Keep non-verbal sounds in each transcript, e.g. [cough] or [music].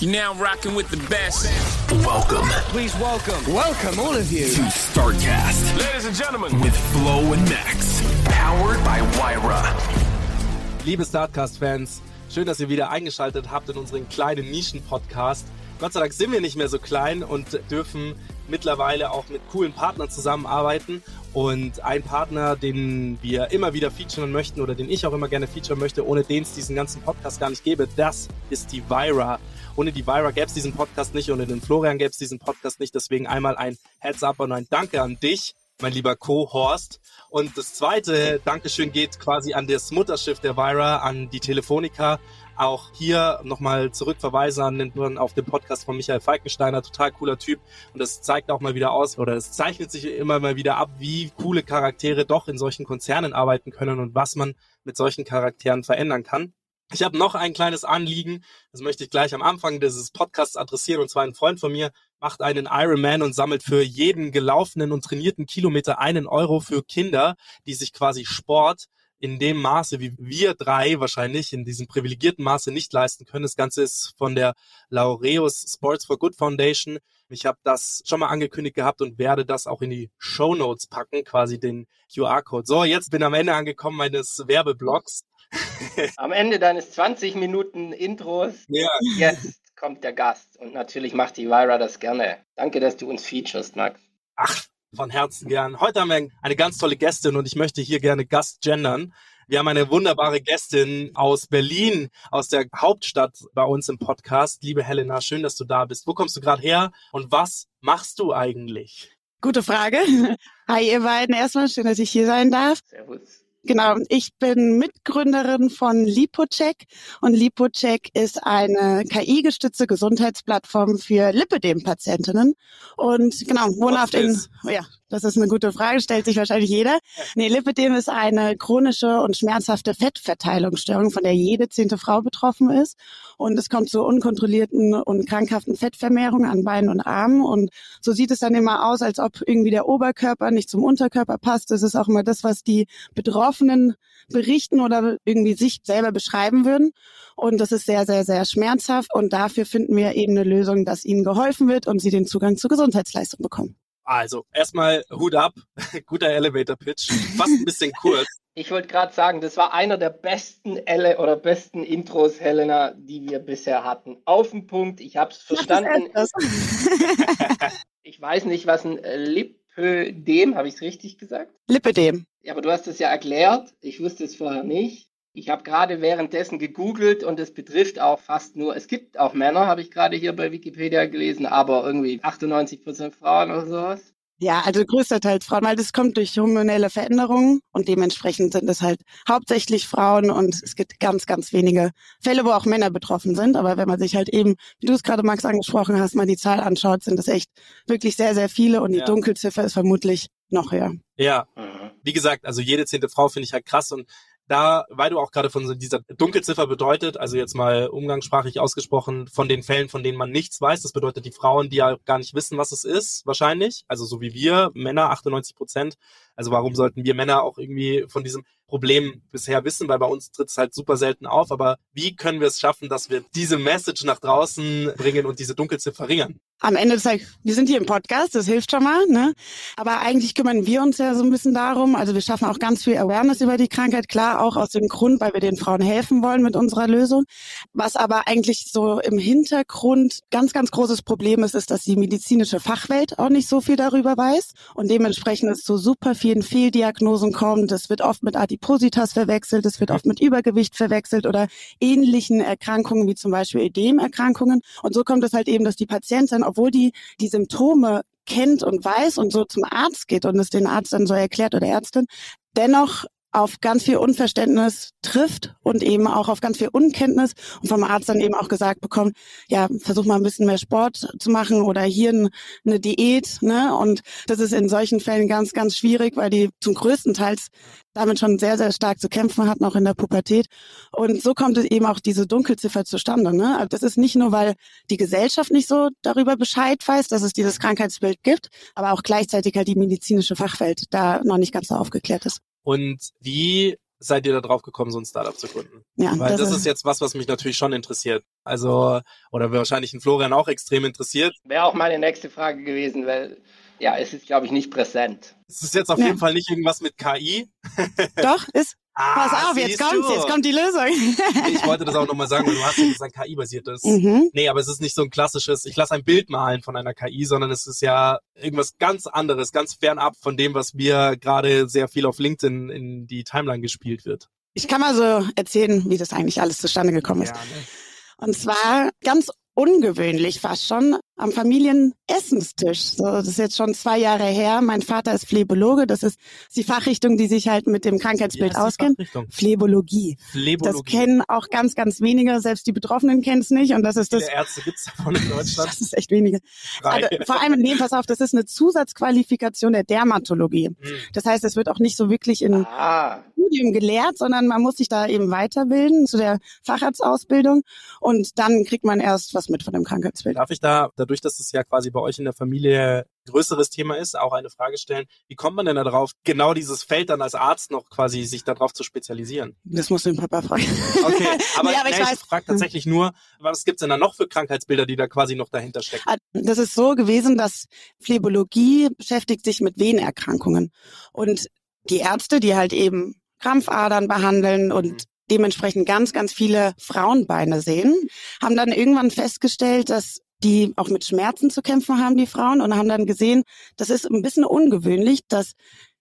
You're now rocking with the best. Welcome Please welcome, welcome all of you. to StarCast Ladies and gentlemen, with Flo and Max. Powered by Wyra. Liebe Startcast-Fans, schön, dass ihr wieder eingeschaltet habt in unseren kleinen Nischen-Podcast. Gott sei Dank sind wir nicht mehr so klein und dürfen mittlerweile auch mit coolen Partnern zusammenarbeiten. Und ein Partner, den wir immer wieder featuren möchten oder den ich auch immer gerne featuren möchte, ohne den es diesen ganzen Podcast gar nicht gäbe, das ist die Vira. Ohne die Vira gäbe es diesen Podcast nicht, ohne den Florian gäbe es diesen Podcast nicht. Deswegen einmal ein Heads-up und ein Danke an dich, mein lieber Co-Horst. Und das zweite Dankeschön geht quasi an das Mutterschiff der Vira, an die Telefonica. Auch hier nochmal zurückverweisen an den, auf den Podcast von Michael Falkensteiner, total cooler Typ. Und das zeigt auch mal wieder aus, oder es zeichnet sich immer mal wieder ab, wie coole Charaktere doch in solchen Konzernen arbeiten können und was man mit solchen Charakteren verändern kann. Ich habe noch ein kleines Anliegen, das möchte ich gleich am Anfang dieses Podcasts adressieren, und zwar ein Freund von mir macht einen Ironman und sammelt für jeden gelaufenen und trainierten Kilometer einen Euro für Kinder, die sich quasi Sport in dem Maße, wie wir drei wahrscheinlich in diesem privilegierten Maße nicht leisten können. Das Ganze ist von der Laureus Sports for Good Foundation. Ich habe das schon mal angekündigt gehabt und werde das auch in die Show Notes packen, quasi den QR-Code. So, jetzt bin am Ende angekommen meines Werbeblocks. [laughs] Am Ende deines 20 Minuten Intros, Ja, jetzt kommt der Gast. Und natürlich macht die Vira das gerne. Danke, dass du uns featurest, Max. Ach, von Herzen gern. Heute haben wir eine ganz tolle Gästin und ich möchte hier gerne Gast gendern. Wir haben eine wunderbare Gästin aus Berlin, aus der Hauptstadt bei uns im Podcast. Liebe Helena, schön, dass du da bist. Wo kommst du gerade her und was machst du eigentlich? Gute Frage. [laughs] Hi, ihr beiden. Erstmal schön, dass ich hier sein darf. Servus. Genau, ich bin Mitgründerin von Lipocheck. Und Lipocheck ist eine KI-gestützte Gesundheitsplattform für Lipödem-Patientinnen. Und genau, wohnhaft in, ja, das ist eine gute Frage, stellt sich wahrscheinlich jeder. Nee, Lipödem ist eine chronische und schmerzhafte Fettverteilungsstörung, von der jede zehnte Frau betroffen ist und es kommt zu unkontrollierten und krankhaften Fettvermehrungen an Beinen und Armen und so sieht es dann immer aus, als ob irgendwie der Oberkörper nicht zum Unterkörper passt. Das ist auch immer das, was die Betroffenen berichten oder irgendwie sich selber beschreiben würden. Und das ist sehr, sehr, sehr schmerzhaft. Und dafür finden wir eben eine Lösung, dass ihnen geholfen wird und sie den Zugang zur Gesundheitsleistung bekommen. Also, erstmal Hut ab, [laughs] guter Elevator-Pitch, fast ein bisschen kurz. [laughs] Ich wollte gerade sagen, das war einer der besten Elle oder besten Intros, Helena, die wir bisher hatten. Auf den Punkt, ich habe es verstanden. [laughs] Ich weiß nicht, was ein Lipödem, habe ich es richtig gesagt? Lipödem. Ja, aber du hast es ja erklärt. Ich wusste es vorher nicht. Ich habe gerade währenddessen gegoogelt und es betrifft auch fast nur, es gibt auch Männer, habe ich gerade hier bei Wikipedia gelesen, aber irgendwie 98% Frauen oder sowas. Ja, also größtenteils Frauen, weil das kommt durch hormonelle Veränderungen und dementsprechend sind es halt hauptsächlich Frauen und es gibt ganz, ganz wenige Fälle, wo auch Männer betroffen sind. Aber wenn man sich halt eben, wie du es gerade Max angesprochen hast, mal die Zahl anschaut, sind es echt wirklich sehr, sehr viele und die Ja. Dunkelziffer ist vermutlich noch höher. Ja, Mhm. wie gesagt, also jede zehnte Frau finde ich halt krass und da, weil du auch gerade von dieser Dunkelziffer bedeutet, also jetzt mal umgangssprachlich ausgesprochen, von den Fällen, von denen man nichts weiß, das bedeutet die Frauen, die ja gar nicht wissen, was es ist, wahrscheinlich, also so wie wir, Männer, 98 Prozent, also warum sollten wir Männer auch irgendwie von diesem Problem bisher wissen, weil bei uns tritt es halt super selten auf, aber wie können wir es schaffen, dass wir diese Message nach draußen bringen und diese Dunkelziffer verringern? Am Ende des Tages, wir sind hier im Podcast, das hilft schon mal, ne? Aber eigentlich kümmern wir uns ja so ein bisschen darum. Also wir schaffen auch ganz viel Awareness über die Krankheit, klar, auch aus dem Grund, weil wir den Frauen helfen wollen mit unserer Lösung. Was aber eigentlich so im Hintergrund ganz, ganz großes Problem ist, ist, dass die medizinische Fachwelt auch nicht so viel darüber weiß und dementsprechend es zu super vielen Fehldiagnosen kommt. Es wird oft mit Adipositas verwechselt, es wird oft mit Übergewicht verwechselt oder ähnlichen Erkrankungen wie zum Beispiel Ödemerkrankungen. Und so kommt es halt eben, dass die Patientin, obwohl die die Symptome kennt und weiß und so zum Arzt geht und es den Arzt dann so erklärt oder Ärztin, dennoch auf ganz viel Unverständnis trifft und eben auch auf ganz viel Unkenntnis und vom Arzt dann eben auch gesagt bekommt, ja, versuch mal ein bisschen mehr Sport zu machen oder hier eine Diät, ne? Und das ist in solchen Fällen ganz, ganz schwierig, weil die zum größten Teils damit schon sehr, sehr stark zu kämpfen hatten, auch in der Pubertät. Und so kommt es eben auch diese Dunkelziffer zustande. Ne? Also das ist nicht nur, weil die Gesellschaft nicht so darüber Bescheid weiß, dass es dieses Krankheitsbild gibt, aber auch gleichzeitig halt die medizinische Fachwelt da noch nicht ganz so aufgeklärt ist. Und wie seid ihr da drauf gekommen, so ein Startup zu gründen? Ja, Weil das, das ist jetzt was, was mich natürlich schon interessiert. Also, oder wahrscheinlich ein Florian auch extrem interessiert. Wäre auch meine nächste Frage gewesen, weil ja, es ist, glaube ich, nicht präsent. Es ist jetzt auf ja. jeden Fall nicht irgendwas mit KI. Doch, ist. Ah, Pass auf, jetzt kommt's, jetzt kommt die Lösung. ich wollte das auch nochmal sagen, weil du hast ja gesagt, KI-basiert ist. Mhm. Nee, aber es ist nicht so ein klassisches, ich lasse ein Bild malen von einer KI, sondern es ist ja irgendwas ganz anderes, ganz fernab von dem, was mir gerade sehr viel auf LinkedIn in die Timeline gespielt wird. Ich kann mal so erzählen, wie das eigentlich alles zustande gekommen ist. Ja, ne? Und zwar ganz ungewöhnlich fast schon am Familienessenstisch. So, das ist jetzt schon zwei Jahre her. Mein Vater ist Phlebologe. Das ist die Fachrichtung, die sich halt mit dem Krankheitsbild auskennt. Phlebologie. Phlebologie. Das kennen auch ganz, ganz wenige. Selbst die Betroffenen kennen es nicht. Und das ist Wie das. Ärzte gibt's davon in Deutschland? [laughs] das ist echt wenige. Also, vor allem, nee, pass auf, das ist eine Zusatzqualifikation der Dermatologie. Hm. Das heißt, es wird auch nicht so wirklich in ah. Studium gelehrt, sondern man muss sich da eben weiterbilden zu der Facharztausbildung. Und dann kriegt man erst was mit von dem Krankheitsbild. Darf ich da dadurch, dass es ja quasi bei euch in der Familie größeres Thema ist, auch eine Frage stellen. Wie kommt man denn darauf, genau dieses Feld dann als Arzt noch quasi sich darauf zu spezialisieren? Das muss den Papa fragen. Okay, [laughs] aber, ja, aber ich, ich frage tatsächlich nur, was gibt's denn da noch für Krankheitsbilder, die da quasi noch dahinter stecken? Ah, das ist so gewesen, dass Phlebologie beschäftigt sich mit Venenerkrankungen. Und die Ärzte, die halt eben Krampfadern behandeln und mhm dementsprechend ganz, ganz viele Frauenbeine sehen, haben dann irgendwann festgestellt, dass die auch mit Schmerzen zu kämpfen haben, die Frauen, und haben dann gesehen, das ist ein bisschen ungewöhnlich, dass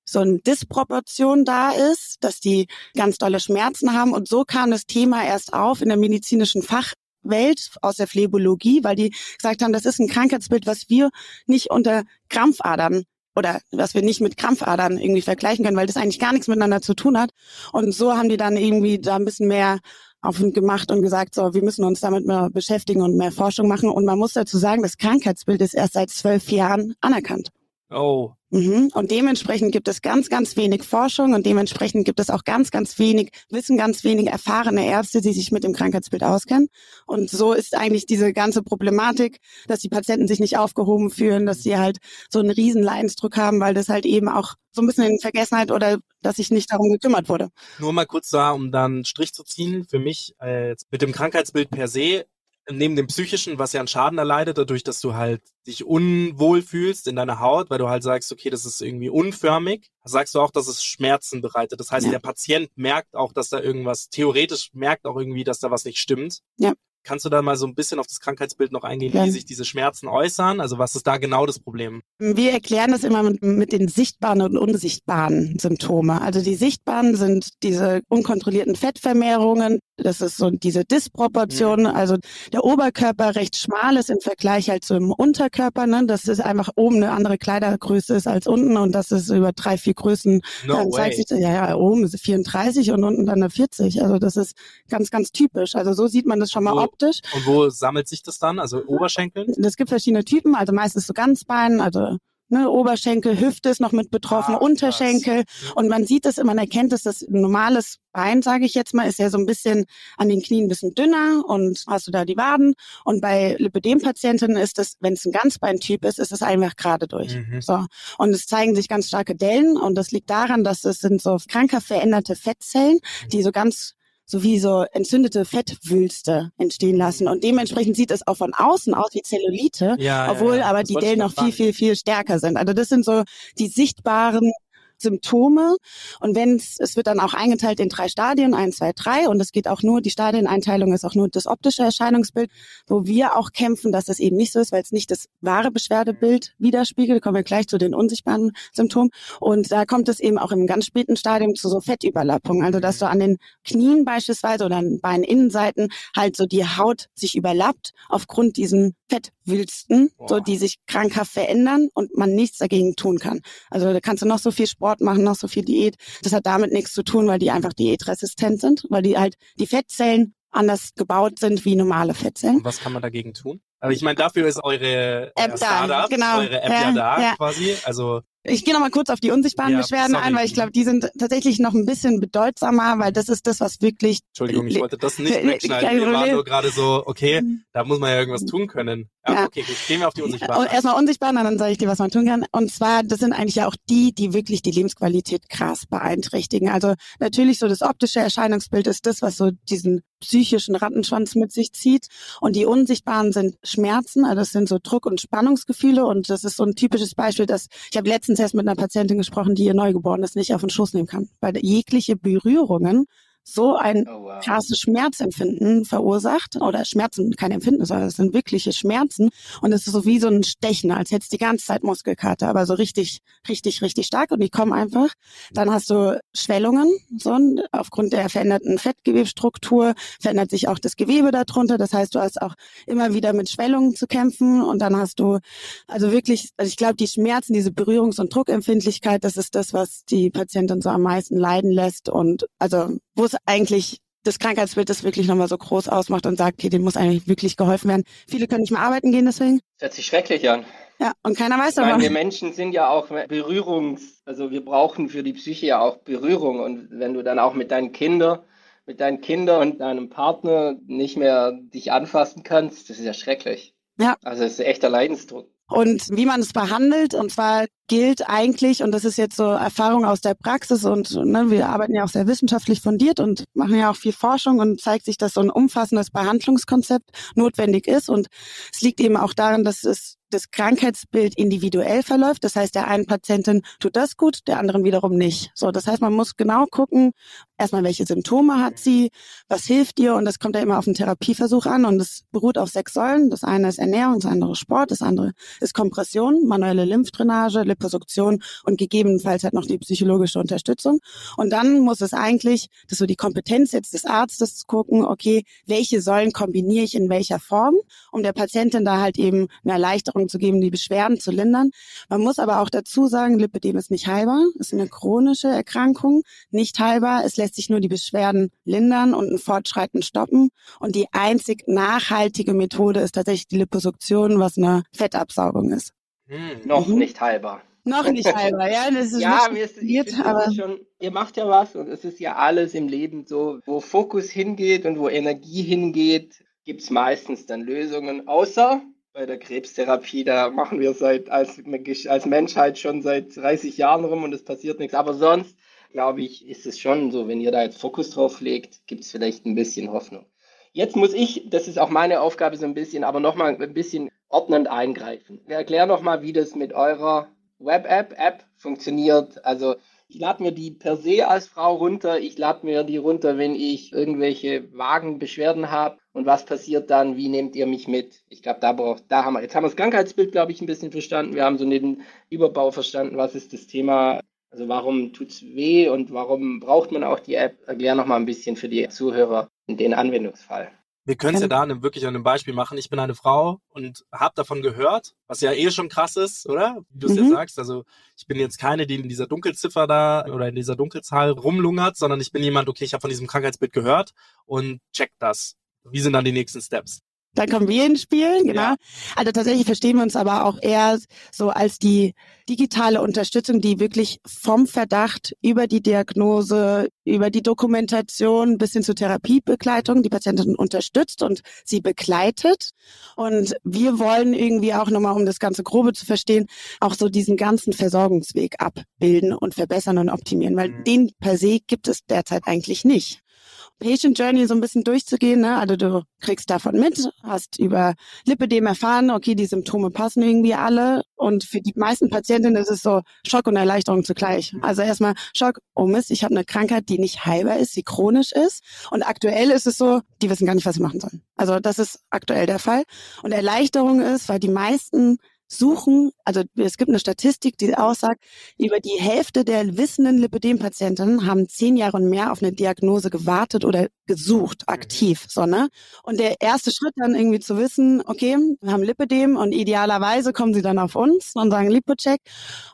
so eine Disproportion da ist, dass die ganz dolle Schmerzen haben. Und so kam das Thema erst auf in der medizinischen Fachwelt aus der Phlebologie, weil die gesagt haben, das ist ein Krankheitsbild, was wir nicht unter Krampfadern oder was wir nicht mit Krampfadern irgendwie vergleichen können, weil das eigentlich gar nichts miteinander zu tun hat. Und so haben die dann irgendwie da ein bisschen mehr und gemacht und gesagt, so, wir müssen uns damit mehr beschäftigen und mehr Forschung machen. Und man muss dazu sagen, das Krankheitsbild ist erst seit zwölf Jahren anerkannt. Oh. Mhm. Und dementsprechend gibt es ganz, ganz wenig Forschung und dementsprechend gibt es auch ganz, ganz wenig Wissen, ganz wenig erfahrene Ärzte, die sich mit dem Krankheitsbild auskennen. Und so ist eigentlich diese ganze Problematik, dass die Patienten sich nicht aufgehoben fühlen, dass sie halt so einen riesen Leidensdruck haben, weil das halt eben auch so ein bisschen in Vergessenheit oder dass sich nicht darum gekümmert wurde. Nur mal kurz da, um dann einen Strich zu ziehen. Für mich äh, mit dem Krankheitsbild per se neben dem psychischen, was ja einen Schaden erleidet, dadurch, dass du halt dich unwohl fühlst in deiner Haut, weil du halt sagst, okay, das ist irgendwie unförmig, sagst du auch, dass es Schmerzen bereitet. Das heißt, ja. der Patient merkt auch, dass da irgendwas, theoretisch merkt auch irgendwie, dass da was nicht stimmt. Ja. Kannst du da mal so ein bisschen auf das Krankheitsbild noch eingehen, ja. wie sich diese Schmerzen äußern? Also was ist da genau das Problem? Wir erklären das immer mit, mit den sichtbaren und unsichtbaren Symptome. Also die sichtbaren sind diese unkontrollierten Fettvermehrungen, das ist so diese Disproportion, mhm. also der Oberkörper recht schmal ist im Vergleich halt zum Unterkörper, ne? dass es einfach oben eine andere Kleidergröße ist als unten und das ist über drei, vier Größen no dann zeigt sich, ja, ja, oben ist 34 und unten dann eine 40. Also das ist ganz, ganz typisch. Also so sieht man das schon mal ob optisch. Und wo sammelt sich das dann? Also Oberschenkel? Es gibt verschiedene Typen, also meistens so Ganzbein, also ne, Oberschenkel, Hüfte ist noch mit betroffen, ah, Unterschenkel. Krass. Und man sieht es, man erkennt es, das normales Bein, sage ich jetzt mal, ist ja so ein bisschen an den Knien ein bisschen dünner und hast du da die Waden. Und bei Lipödem-Patientinnen ist es, wenn es ein Ganzbeintyp ist, ist es einfach gerade durch. Mhm. So. Und es zeigen sich ganz starke Dellen und das liegt daran, dass es sind so kranker veränderte Fettzellen, die so ganz sowie so entzündete Fettwülste entstehen lassen. Und dementsprechend sieht es auch von außen aus wie Zellulite, ja, obwohl ja, ja. aber die Dellen noch viel, viel, viel stärker sind. Also das sind so die sichtbaren Symptome. Und wenn es, wird dann auch eingeteilt in drei Stadien, eins, zwei, drei. Und es geht auch nur, die Stadieneinteilung ist auch nur das optische Erscheinungsbild, wo wir auch kämpfen, dass das eben nicht so ist, weil es nicht das wahre Beschwerdebild widerspiegelt. Kommen wir gleich zu den unsichtbaren Symptomen. Und da kommt es eben auch im ganz späten Stadium zu so Fettüberlappungen. Also, dass du an den Knien beispielsweise oder an Beininnenseiten halt so die Haut sich überlappt aufgrund diesen Fettwülsten, so die sich krankhaft verändern und man nichts dagegen tun kann. Also, da kannst du noch so viel Sport Sport machen, noch so viel Diät. Das hat damit nichts zu tun, weil die einfach diätresistent sind, weil die halt die Fettzellen anders gebaut sind wie normale Fettzellen. Und was kann man dagegen tun? Aber ich meine, dafür ist eure App euer da, genau. eure App Ja, ja, da ja. quasi. Also Ich gehe noch mal kurz auf die unsichtbaren Ja, Beschwerden sorry. ein, weil ich glaube, die sind tatsächlich noch ein bisschen bedeutsamer, weil das ist das, was wirklich Entschuldigung, ich wollte das nicht wegschneiden. Wir waren nur gerade so, okay, da muss man ja irgendwas tun können. Ja, Ja. okay, gut. Gehen wir auf die Unsichtbaren. erstmal unsichtbar, und dann sage ich dir, was man tun kann. Und zwar, das sind eigentlich ja auch die, die wirklich die Lebensqualität krass beeinträchtigen. Also natürlich so das optische Erscheinungsbild ist das, was so diesen psychischen Rattenschwanz mit sich zieht. Und die unsichtbaren sind Schmerzen, also das sind so Druck- und Spannungsgefühle. Und das ist so ein typisches Beispiel, dass ich habe letztens erst mit einer Patientin gesprochen, die ihr Neugeborenes nicht auf den Schoß nehmen kann, weil jegliche Berührungen so ein Oh, wow. krasses Schmerzempfinden verursacht oder Schmerzen, kein Empfinden, sondern es sind wirkliche Schmerzen. Und es ist so wie so ein Stechen, als hättest du die ganze Zeit Muskelkater, aber so richtig, richtig, richtig stark. Und die kommen einfach. Dann hast du Schwellungen, so und aufgrund der veränderten Fettgewebsstruktur verändert sich auch das Gewebe darunter, das heißt, du hast auch immer wieder mit Schwellungen zu kämpfen. Und dann hast du also wirklich, also ich glaube, die Schmerzen, diese Berührungs- und Druckempfindlichkeit, das ist das, was die Patientin so am meisten leiden lässt. Und also wo es eigentlich das Krankheitsbild das wirklich nochmal so groß ausmacht und sagt, okay, dem muss eigentlich wirklich geholfen werden. Viele können nicht mehr arbeiten gehen deswegen. Das hört sich schrecklich an. Ja, und keiner weiß aber. wir Menschen sind ja auch Berührungs, also wir brauchen für die Psyche ja auch Berührung. Und wenn du dann auch mit deinen Kindern, mit deinen Kindern und deinem Partner nicht mehr dich anfassen kannst, das ist ja schrecklich. Ja. Also es ist echter Leidensdruck. Und wie man es behandelt, und zwar gilt eigentlich, und das ist jetzt so Erfahrung aus der Praxis und ne, wir arbeiten ja auch sehr wissenschaftlich fundiert und machen ja auch viel Forschung und zeigt sich, dass so ein umfassendes Behandlungskonzept notwendig ist. Und es liegt eben auch daran, dass es das Krankheitsbild individuell verläuft. Das heißt, der einen Patientin tut das gut, der anderen wiederum nicht. So, das heißt, man muss genau gucken, erstmal, welche Symptome hat sie, was hilft ihr und das kommt ja immer auf den Therapieversuch an und es beruht auf sechs Säulen. Das eine ist Ernährung, das andere Sport, das andere ist Kompression, manuelle Lymphdrainage, Liposuktion und gegebenenfalls halt noch die psychologische Unterstützung. Und dann muss es eigentlich, das ist so die Kompetenz jetzt des Arztes zu gucken, okay, welche Säulen kombiniere ich in welcher Form, um der Patientin da halt eben eine Erleichterung zu geben, die Beschwerden zu lindern. Man muss aber auch dazu sagen, Lipödem ist nicht heilbar, ist eine chronische Erkrankung, nicht heilbar. Es lässt sich nur die Beschwerden lindern und ein Fortschreiten stoppen. Und die einzig nachhaltige Methode ist tatsächlich die Liposuktion, was eine Fettabsaugung ist. Hm. Noch Mhm. nicht heilbar. Noch nicht heilbar, ja, das ist [laughs] Ja, mir ist, ich aber schon, ihr macht ja was und es ist ja alles im Leben so, wo Fokus hingeht und wo Energie hingeht, gibt's meistens dann Lösungen, außer bei der Krebstherapie, da machen wir seit als, als Menschheit schon seit 30 Jahren rum und es passiert nichts. Aber sonst, glaube ich, ist es schon so, wenn ihr da jetzt Fokus drauf legt, gibt's vielleicht ein bisschen Hoffnung. Jetzt muss ich, das ist auch meine Aufgabe so ein bisschen, aber nochmal ein bisschen ordnend eingreifen. Erklär nochmal, wie das mit eurer Web-App App funktioniert. Also ich lade mir die per se als Frau runter. Ich lade mir die runter, wenn ich irgendwelche vagen Beschwerden habe. Und was passiert dann? Wie nehmt ihr mich mit? Ich glaube, da braucht, da haben wir, jetzt haben wir das Krankheitsbild, glaube ich, ein bisschen verstanden. Wir haben so den Überbau verstanden. Was ist das Thema? Also warum tut's weh und warum braucht man auch die App? Erklär noch mal ein bisschen für die Zuhörer den Anwendungsfall. Wir können es ja da einem, wirklich an einem Beispiel machen. Ich bin eine Frau und habe davon gehört, was ja eh schon krass ist, oder? Wie du es Mhm. jetzt sagst. Also ich bin jetzt keine, die in dieser Dunkelziffer da oder in dieser Dunkelzahl rumlungert, sondern ich bin jemand, okay, ich habe von diesem Krankheitsbild gehört und check das. Wie sind dann die nächsten Steps? Dann kommen wir ins Spiel, genau. Ja. Also tatsächlich verstehen wir uns aber auch eher so als die digitale Unterstützung, die wirklich vom Verdacht über die Diagnose, über die Dokumentation bis hin zur Therapiebegleitung die Patientin unterstützt und sie begleitet. Und wir wollen irgendwie auch nochmal, um das ganze Grobe zu verstehen, auch so diesen ganzen Versorgungsweg abbilden und verbessern und optimieren, weil Mhm. den per se gibt es derzeit eigentlich nicht. Patient Journey so ein bisschen durchzugehen. Ne? Also du kriegst davon mit, hast über Lipödem erfahren, okay, die Symptome passen irgendwie alle. Und für die meisten Patientinnen ist es so Schock und Erleichterung zugleich. Also erstmal Schock, oh Mist, ich habe eine Krankheit, die nicht heilbar ist, die chronisch ist. Und aktuell ist es so, die wissen gar nicht, was sie machen sollen. Also das ist aktuell der Fall. Und Erleichterung ist, weil die meisten suchen, also es gibt eine Statistik, die aussagt, über die Hälfte der wissenden Lipödem-Patienten haben zehn Jahre und mehr auf eine Diagnose gewartet oder gesucht, aktiv, so, ne? Und der erste Schritt dann irgendwie zu wissen, okay, wir haben Lipidem und idealerweise kommen sie dann auf uns und sagen Lipocheck.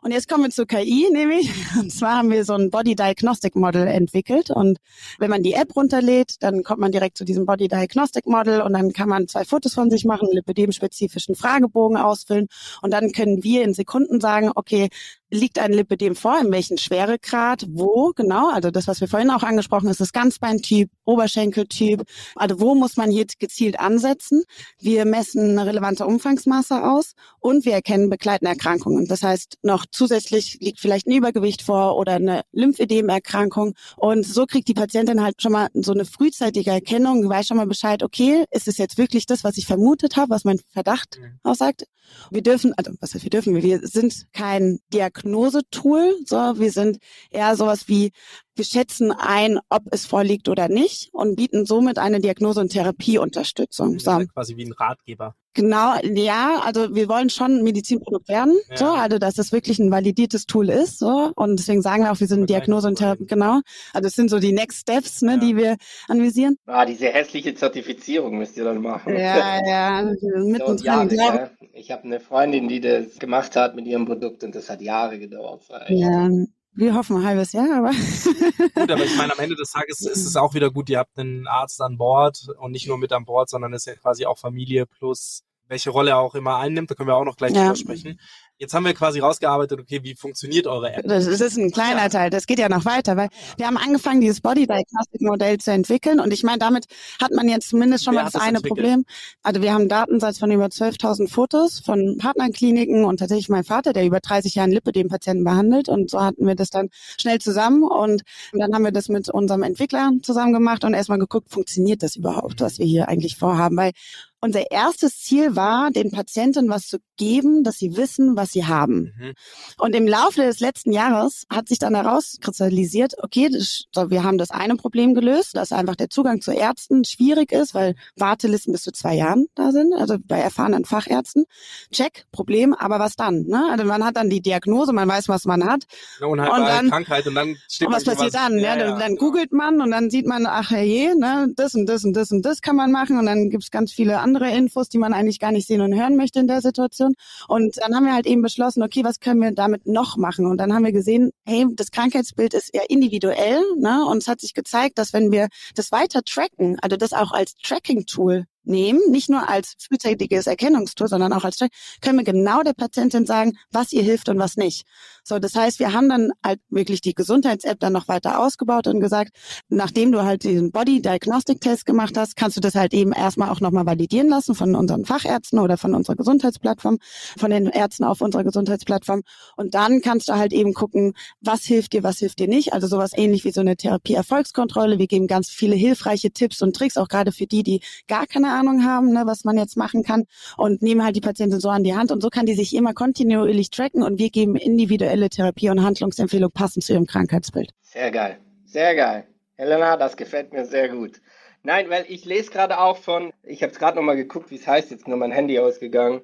Und jetzt kommen wir zur KI, nämlich, [laughs] und zwar haben wir so ein Body Diagnostic Model entwickelt und wenn man die App runterlädt, dann kommt man direkt zu diesem Body Diagnostic Model und dann kann man zwei Fotos von sich machen, Lipidem-spezifischen Fragebogen ausfüllen und dann können wir in Sekunden sagen, okay, liegt ein Lipidem vor, in welchem Schweregrad, wo genau, also das, was wir vorhin auch angesprochen haben, ist das Ganzbeintyp, Oberschenkeltyp, also wo muss man jetzt gezielt ansetzen. Wir messen eine relevante Umfangsmasse aus und wir erkennen begleitende Erkrankungen. Das heißt, noch zusätzlich liegt vielleicht ein Übergewicht vor oder eine Lymphedemerkrankung und so kriegt die Patientin halt schon mal so eine frühzeitige Erkennung, weiß schon mal Bescheid, okay, ist es jetzt wirklich das, was ich vermutet habe, was mein Verdacht mhm. aussagt. Wir dürfen, also was heißt wir dürfen, wir sind kein Diagnosetool, so wir sind eher sowas wie wir schätzen ein, ob es vorliegt oder nicht und bieten somit eine Diagnose- und Therapieunterstützung. So. quasi wie ein Ratgeber. Genau, ja, also wir wollen schon ein Medizinprodukt werden, ja. so, also dass das wirklich ein validiertes Tool ist, so und deswegen sagen wir auch, wir sind Diagnose und Therapie, genau. Also es sind so die Next Steps, ne, ja. die wir anvisieren. Ah, diese hässliche Zertifizierung müsst ihr dann machen. Ja, [laughs] ja, mittendrin. So, Jahre, ja. Ich habe eine Freundin, die das gemacht hat mit ihrem Produkt und das hat Jahre gedauert. Ja, wir hoffen ein halbes Jahr, aber. [laughs] gut, aber ich meine, am Ende des Tages ist es auch wieder gut, ihr habt einen Arzt an Bord und nicht nur mit an Bord, sondern ist ja quasi auch Familie plus welche Rolle er auch immer einnimmt, da können wir auch noch gleich ja. drüber sprechen. Jetzt haben wir quasi rausgearbeitet, okay, wie funktioniert eure App? Das ist ein kleiner ja. Teil, das geht ja noch weiter, weil wir haben angefangen, dieses Body Diagnostic Modell zu entwickeln und ich meine, damit hat man jetzt zumindest schon Wer mal das, das eine entwickelt? Problem. Also wir haben einen Datensatz von über 12.000 Fotos von Partnerkliniken und tatsächlich mein Vater, der über 30 Jahre Lipödem-Patienten behandelt und so hatten wir das dann schnell zusammen und dann haben wir das mit unserem Entwickler zusammen gemacht und erstmal geguckt, funktioniert das überhaupt, was wir hier eigentlich vorhaben, weil unser erstes Ziel war, den Patienten was zu geben, dass sie wissen, was sie haben. Mhm. Und im Laufe des letzten Jahres hat sich dann herauskristallisiert, okay, das, so, wir haben das eine Problem gelöst, dass einfach der Zugang zu Ärzten schwierig ist, weil Wartelisten bis zu zwei Jahren da sind, also bei erfahrenen Fachärzten. Check, Problem, aber was dann? Ne? Also man hat dann die Diagnose, man weiß, was man hat. Ja, und, halt und dann, Krankheit und dann steht und was passiert was, dann? Ja, ja, dann, dann googelt man und dann sieht man, ach je, ne, das und das und das und das kann man machen und dann gibt's ganz viele andere Infos, die man eigentlich gar nicht sehen und hören möchte in der Situation. Und dann haben wir halt eben beschlossen, okay, was können wir damit noch machen? Und dann haben wir gesehen, hey, das Krankheitsbild ist eher individuell, ne? Und es hat sich gezeigt, dass wenn wir das weiter tracken, also das auch als Tracking-Tool nehmen, nicht nur als frühzeitiges Erkennungstool, sondern auch als können wir genau der Patientin sagen, was ihr hilft und was nicht. So, das heißt, wir haben dann halt wirklich die Gesundheits-App dann noch weiter ausgebaut und gesagt, nachdem du halt diesen Body Diagnostic Test gemacht hast, kannst du das halt eben erstmal auch nochmal validieren lassen von unseren Fachärzten oder von unserer Gesundheitsplattform, von den Ärzten auf unserer Gesundheitsplattform. Und dann kannst du halt eben gucken, was hilft dir, was hilft dir nicht. Also sowas ähnlich wie so eine Therapie-Erfolgskontrolle. Wir geben ganz viele hilfreiche Tipps und Tricks, auch gerade für die, die gar keine Ahnung haben, ne, was man jetzt machen kann und nehmen halt die Patientin so an die Hand und so kann die sich immer kontinuierlich tracken und wir geben individuelle Therapie und Handlungsempfehlung passend zu ihrem Krankheitsbild. Sehr geil, sehr geil. Helena, das gefällt mir sehr gut. Nein, weil ich lese gerade auch von, ich habe es gerade nochmal geguckt, wie es heißt, jetzt nur mein Handy ausgegangen.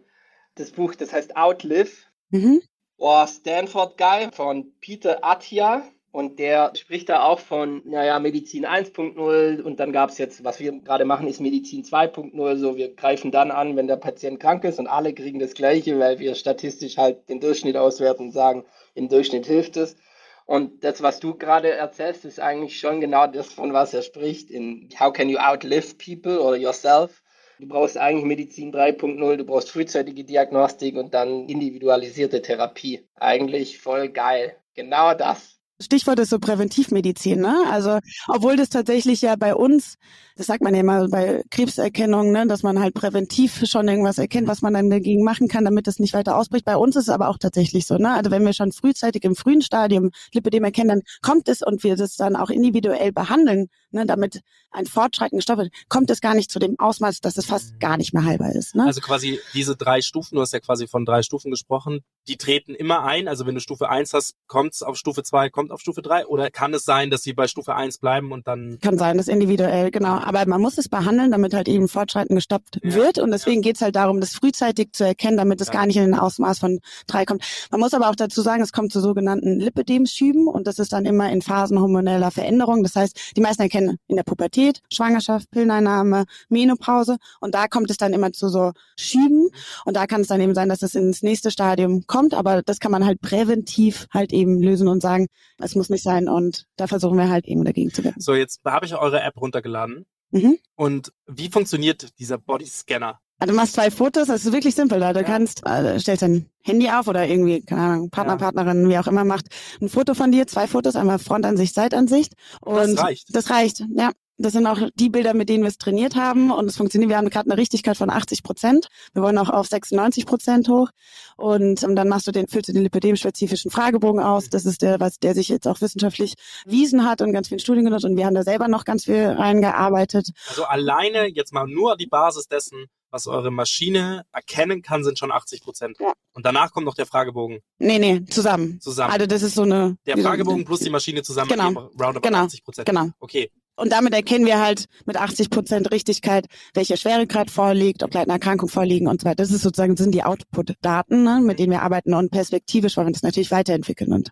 Das Buch, das heißt Outlive. Mhm. Oh, Stanford Guy von Peter Attia. Und der spricht da auch von, naja, Medizin 1.0 und dann gab es jetzt, was wir gerade machen, ist Medizin 2.0. So, wir greifen dann an, wenn der Patient krank ist und alle kriegen das Gleiche, weil wir statistisch halt den Durchschnitt auswerten und sagen, im Durchschnitt hilft es. Und das, was du gerade erzählst, ist eigentlich schon genau das, von was er spricht. In How can you outlive people or yourself? Du brauchst eigentlich Medizin 3.0, du brauchst frühzeitige Diagnostik und dann individualisierte Therapie. Eigentlich voll geil. Genau das. Stichwort ist so Präventivmedizin, ne? Also, obwohl das tatsächlich ja bei uns, das sagt man ja immer bei Krebserkennung, ne, dass man halt präventiv schon irgendwas erkennt, was man dann dagegen machen kann, damit es nicht weiter ausbricht. Bei uns ist es aber auch tatsächlich so, ne? Also, wenn wir schon frühzeitig im frühen Stadium Lipidem erkennen, dann kommt es und wir das dann auch individuell behandeln, ne, damit ein Fortschreiten gestoppt wird, kommt es gar nicht zu dem Ausmaß, dass es fast gar nicht mehr heilbar ist, ne? Also quasi diese drei Stufen, du hast ja quasi von drei Stufen gesprochen, die treten immer ein. Also, wenn du Stufe eins hast, kommt es auf Stufe zwei, kommt kommt auf Stufe 3 oder kann es sein, dass sie bei Stufe 1 bleiben und dann... Kann sein, das individuell, genau. Aber man muss es behandeln, damit halt eben Fortschreiten gestoppt ja. wird und deswegen ja. geht es halt darum, das frühzeitig zu erkennen, damit es ja. gar nicht in den Ausmaß von 3 kommt. Man muss aber auch dazu sagen, es kommt zu sogenannten Lipidem-Schüben und das ist dann immer in Phasen hormoneller Veränderung. Das heißt, die meisten erkennen sein in der Pubertät, Schwangerschaft, Pilleneinnahme, Menopause und da kommt es dann immer zu so Schüben und da kann es dann eben sein, dass es ins nächste Stadium kommt, aber das kann man halt präventiv halt eben lösen und sagen, es muss nicht sein und da versuchen wir halt eben dagegen zu wirken. So, jetzt habe ich eure App runtergeladen. Mhm. Und wie funktioniert dieser Bodyscanner? Also du machst zwei Fotos, das ist wirklich simpel. Da. Du ja. kannst, also stellst dein Handy auf oder irgendwie, keine Ahnung, Partner, ja. Partnerin, wie auch immer, macht ein Foto von dir, zwei Fotos, einmal Frontansicht, Seitansicht. Und das reicht. Das reicht, ja. Das sind auch die Bilder, mit denen wir es trainiert haben und es funktioniert. Wir haben gerade eine Richtigkeit von 80 Prozent. Wir wollen auch auf 96 Prozent hoch. Und ähm, dann machst du den, füllst du den lipidem-spezifischen Fragebogen aus. Das ist der, was der sich jetzt auch wissenschaftlich wiesen hat und ganz vielen Studien genutzt. Und wir haben da selber noch ganz viel reingearbeitet. Also alleine jetzt mal nur die Basis dessen, was eure Maschine erkennen kann, sind schon 80 Prozent. Ja. Und danach kommt noch der Fragebogen. Nee, nee, zusammen. Zusammen. Also das ist so eine. Der Fragebogen plus die Maschine zusammen genau. roundabout genau. 80 Prozent. Genau. Okay. Und damit erkennen wir halt mit 80 Prozent Richtigkeit, welche Schweregrad vorliegt, ob gleich eine Erkrankung vorliegen und so weiter. Das ist sozusagen, sind die Output-Daten, ne, mit denen wir arbeiten und perspektivisch wollen wir das natürlich weiterentwickeln und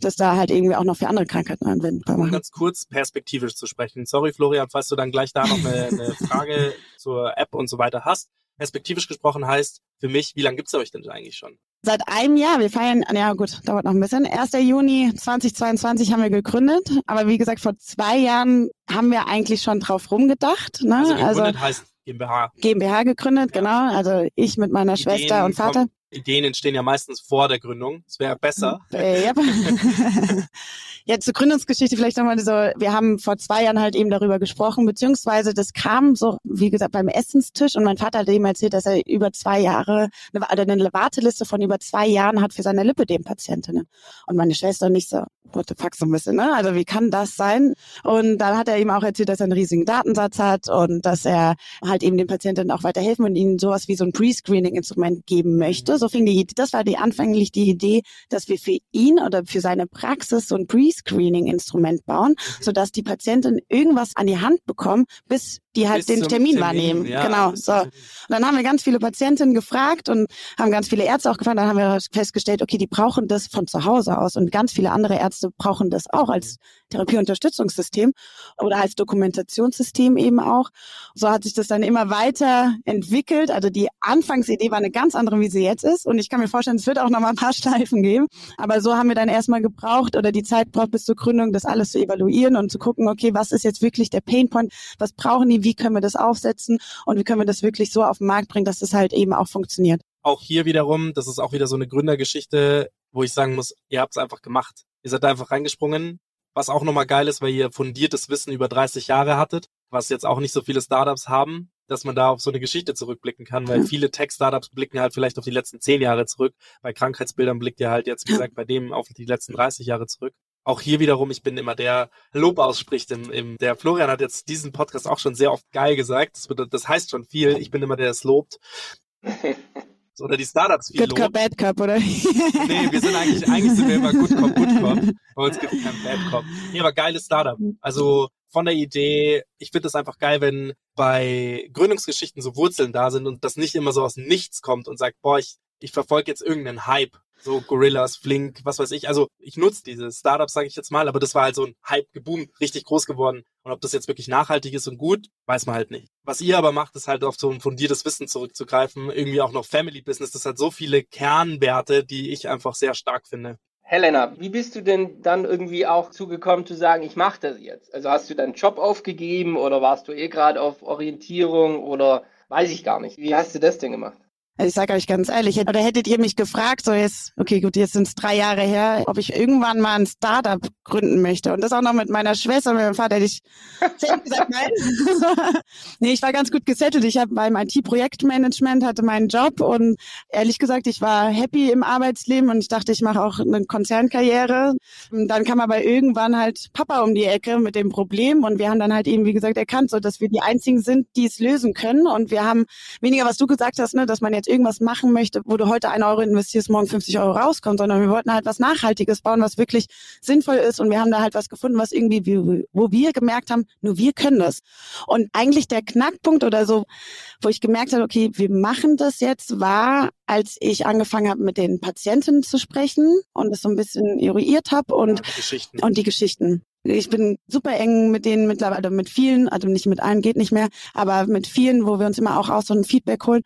das da halt irgendwie auch noch für andere Krankheiten anwendbar machen. Um ganz kurz perspektivisch zu sprechen. Sorry, Florian, falls du dann gleich da noch eine, eine Frage zur App und so weiter hast. Perspektivisch gesprochen heißt für mich, wie lange gibt's euch denn eigentlich schon? Seit einem Jahr. Wir feiern, ja gut, dauert noch ein bisschen. 1. Juni 2022 haben wir gegründet. Aber wie gesagt, vor zwei Jahren haben wir eigentlich schon drauf rumgedacht. Ne? Also gegründet also, heißt GmbH. GmbH gegründet, ja. genau. Also ich mit meiner Ideen Schwester und Vater. Ideen entstehen ja meistens vor der Gründung. Es wäre besser. Äh, ja. [laughs] ja, zur Gründungsgeschichte vielleicht nochmal so. Wir haben vor zwei Jahren halt eben darüber gesprochen, beziehungsweise das kam so, wie gesagt, beim Essenstisch und mein Vater hat eben erzählt, dass er über zwei Jahre eine, also eine Warteliste von über zwei Jahren hat für seine Lipidem-Patientinnen. Und meine Schwester und ich so, what the fuck so ein bisschen, ne? Also wie kann das sein? Und dann hat er eben auch erzählt, dass er einen riesigen Datensatz hat und dass er halt eben den Patienten auch weiterhelfen und ihnen sowas wie so ein Pre-Screening-Instrument geben möchte. So fing die das war die anfänglich die Idee, dass wir für ihn oder für seine Praxis so ein Pre-Screening-Instrument bauen, sodass die Patienten irgendwas an die Hand bekommen, bis die halt den Termin, Termin, wahrnehmen. Ja, genau. So. Und dann haben wir ganz viele Patientinnen gefragt und haben ganz viele Ärzte auch gefragt. Dann haben wir festgestellt, okay, die brauchen das von zu Hause aus und ganz viele andere Ärzte brauchen das auch als Therapieunterstützungssystem oder als Dokumentationssystem eben auch. So hat sich das dann immer weiter entwickelt. Also die Anfangsidee war eine ganz andere, wie sie jetzt ist. Und ich kann mir vorstellen, es wird auch noch mal ein paar [laughs] Schleifen geben. Aber so haben wir dann erstmal gebraucht oder die Zeit braucht bis zur Gründung, das alles zu evaluieren und zu gucken, okay, was ist jetzt wirklich der Painpoint? Was brauchen die? Wie können wir das aufsetzen? Und wie können wir das wirklich so auf den Markt bringen, dass das halt eben auch funktioniert? Auch hier wiederum, das ist auch wieder so eine Gründergeschichte, wo ich sagen muss, ihr habt es einfach gemacht. Ihr seid da einfach reingesprungen, was auch nochmal geil ist, weil ihr fundiertes Wissen über 30 Jahre hattet, was jetzt auch nicht so viele Startups haben, dass man da auf so eine Geschichte zurückblicken kann, weil viele Tech-Startups blicken halt vielleicht auf die letzten 10 Jahre zurück. Bei Krankheitsbildern blickt ihr halt jetzt, wie gesagt, bei dem auf die letzten 30 Jahre zurück. Auch hier wiederum, ich bin immer der Lob ausspricht. Im, im, der Florian hat jetzt diesen Podcast auch schon sehr oft geil gesagt. Das, das heißt schon viel. Ich bin immer der, der es lobt. [laughs] oder die Startups viel Good. Cup, Bad Cup, oder? nee, wir sind eigentlich, eigentlich sind wir immer Good Cop, Good Cop. Bei uns gibt es kein Bad Cop. Nee, aber geiles Startup. Also von der Idee, ich finde es einfach geil, wenn bei Gründungsgeschichten so Wurzeln da sind und das nicht immer so aus nichts kommt und sagt, boah, ich, ich verfolge jetzt irgendeinen Hype so Gorillas, Flink, was weiß ich. Also ich nutze diese Startups, sage ich jetzt mal, aber das war halt so ein Hype geboomt, richtig groß geworden. Und ob das jetzt wirklich nachhaltig ist und gut, weiß man halt nicht. Was ihr aber macht, ist halt auf so ein fundiertes Wissen zurückzugreifen, irgendwie auch noch Family Business. Das hat so viele Kernwerte, die ich einfach sehr stark finde. Helena, wie bist du denn dann irgendwie auch zugekommen zu sagen, ich mache das jetzt? Also hast du deinen Job aufgegeben oder warst du eh gerade auf Orientierung oder weiß ich gar nicht. Wie hast du das denn gemacht? Also ich sage euch ganz ehrlich, oder hättet ihr mich gefragt, so jetzt, okay, gut, jetzt sind es drei Jahre her, ob ich irgendwann mal ein Startup gründen möchte. Und das auch noch mit meiner Schwester und meinem Vater, hätte ich [laughs] gesagt, nein. [laughs] nee, ich war ganz gut gesettelt. Ich habe beim IT-Projektmanagement, hatte meinen Job und ehrlich gesagt, ich war happy im Arbeitsleben und ich dachte, ich mache auch eine Konzernkarriere. Und dann kam aber irgendwann halt Papa um die Ecke mit dem Problem und wir haben dann halt eben, wie gesagt, erkannt, so dass wir die einzigen sind, die es lösen können. Und wir haben weniger, was du gesagt hast, ne, dass man jetzt jetzt irgendwas machen möchte, wo du heute einen Euro investierst, morgen 50 Euro rauskommt, sondern wir wollten halt was Nachhaltiges bauen, was wirklich sinnvoll ist und wir haben da halt was gefunden, was irgendwie, wo wir gemerkt haben, nur wir können das. Und eigentlich der Knackpunkt oder so, wo ich gemerkt habe, okay, wir machen das jetzt, war, als ich angefangen habe, mit den Patienten zu sprechen und das so ein bisschen eruiert habe und, ja, die und die Geschichten. Ich bin super eng mit denen mittlerweile, also mit vielen, also nicht mit allen geht nicht mehr, aber mit vielen, wo wir uns immer auch aus so ein Feedback holen.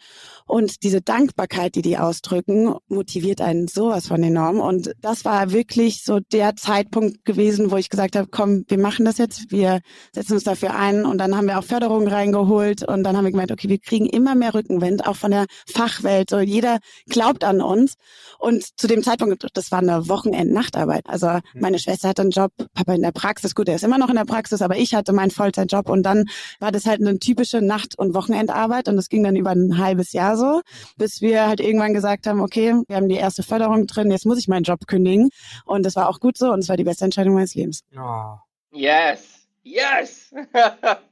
Und diese Dankbarkeit, die die ausdrücken, motiviert einen sowas von enorm. Und das war wirklich so der Zeitpunkt gewesen, wo ich gesagt habe, komm, wir machen das jetzt, wir setzen uns dafür ein. Und dann haben wir auch Förderungen reingeholt und dann haben wir gemeint, okay, wir kriegen immer mehr Rückenwind, auch von der Fachwelt. So jeder glaubt an uns. Und zu dem Zeitpunkt, das war eine Wochenend-Nachtarbeit. Also mhm. meine Schwester hat einen Job, Papa in der Praxis. Gut, er ist immer noch in der Praxis, aber ich hatte meinen Vollzeitjob und dann war das halt eine typische Nacht- und Wochenendarbeit und das ging dann über ein halbes Jahr so, bis wir halt irgendwann gesagt haben, okay, wir haben die erste Förderung drin, jetzt muss ich meinen Job kündigen. Und das war auch gut so und es war die beste Entscheidung meines Lebens. Oh. Yes, yes. [laughs]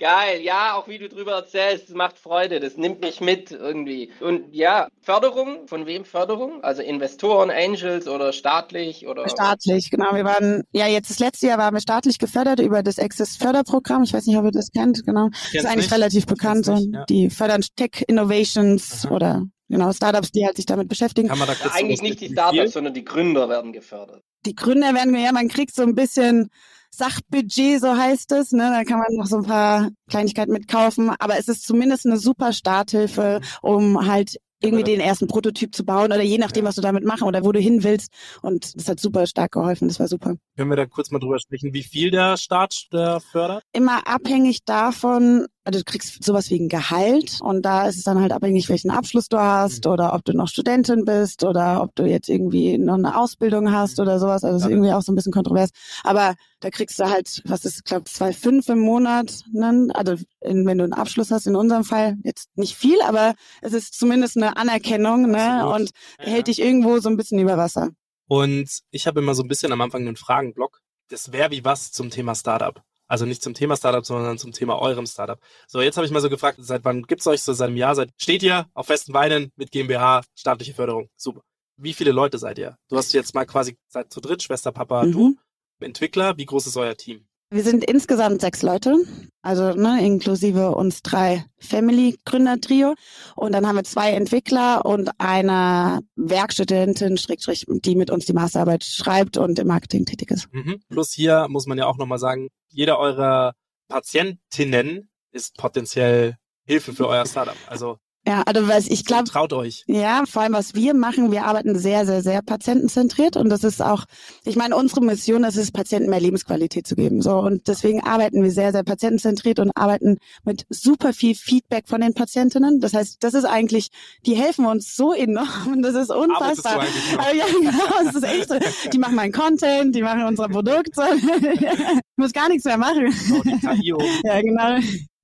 Geil, ja, auch wie du drüber erzählst, es macht Freude, das nimmt mich mit irgendwie. Und ja, Förderung, von wem Förderung? Also Investoren, Angels oder staatlich oder? Staatlich, genau. Wir waren, ja, jetzt das letzte Jahr waren wir staatlich gefördert über das Access Förderprogramm. Ich weiß nicht, ob ihr das kennt, genau. Das ist eigentlich nicht. relativ bekannt. Nicht, ja. Die fördern Tech Innovations Aha. oder genau, Startups, die halt sich damit beschäftigen. Kann man da kurz eigentlich nicht die Startups, sondern die Gründer werden gefördert. Die Gründer werden, ja, man kriegt so ein bisschen Sachbudget, so heißt es. Ne? Da kann man noch so ein paar Kleinigkeiten mitkaufen. Aber es ist zumindest eine super Starthilfe, um halt irgendwie den ersten Prototyp zu bauen oder je nachdem, was du damit machen oder wo du hin willst. Und das hat super stark geholfen. Das war super. Können wir da kurz mal drüber sprechen, wie viel der Staat der fördert? Immer abhängig davon, also du kriegst sowas wie ein Gehalt und da ist es dann halt abhängig, welchen Abschluss du hast mhm. oder ob du noch Studentin bist oder ob du jetzt irgendwie noch eine Ausbildung hast mhm. oder sowas. Also das ist irgendwie auch so ein bisschen kontrovers. Aber da kriegst du halt, was ist, ich glaube, zwei fünf im Monat. Ne? Also in, wenn du einen Abschluss hast, in unserem Fall jetzt nicht viel, aber es ist zumindest eine Anerkennung ne? und ja. hält dich irgendwo so ein bisschen über Wasser. Und ich habe immer so ein bisschen am Anfang einen Fragenblock. Das wäre wie was zum Thema Startup. Also nicht zum Thema Startup, sondern zum Thema eurem Startup. So, jetzt habe ich mal so gefragt, seit wann gibt's euch so seit einem Jahr? Seit, steht ihr auf festen Beinen mit GmbH, staatliche Förderung? Super. Wie viele Leute seid ihr? Du hast jetzt mal quasi seit zu dritt, Schwester, Papa, mhm. du. Entwickler, wie groß ist euer Team? Wir sind insgesamt sechs Leute, also ne, inklusive uns drei Family-Gründer-Trio. Und dann haben wir zwei Entwickler und eine Werkstudentin, die mit uns die Masterarbeit schreibt und im Marketing tätig ist. Mhm. Plus hier muss man ja auch nochmal sagen, jeder eurer Patientinnen ist potenziell Hilfe für euer Startup. Also ja, also was ich glaube. Traut euch. Ja, vor allem was wir machen, wir arbeiten sehr, sehr, sehr patientenzentriert und das ist auch, ich meine, unsere Mission ist es, Patienten mehr Lebensqualität zu geben. So und deswegen arbeiten wir sehr, sehr patientenzentriert und arbeiten mit super viel Feedback von den Patientinnen. Das heißt, das ist eigentlich, die helfen uns so enorm und das ist unfassbar. ja, genau, das ist echt so. Die machen meinen Content, die machen unser Produkt. So. [laughs] ich muss gar nichts mehr machen. Oh, ja, genau.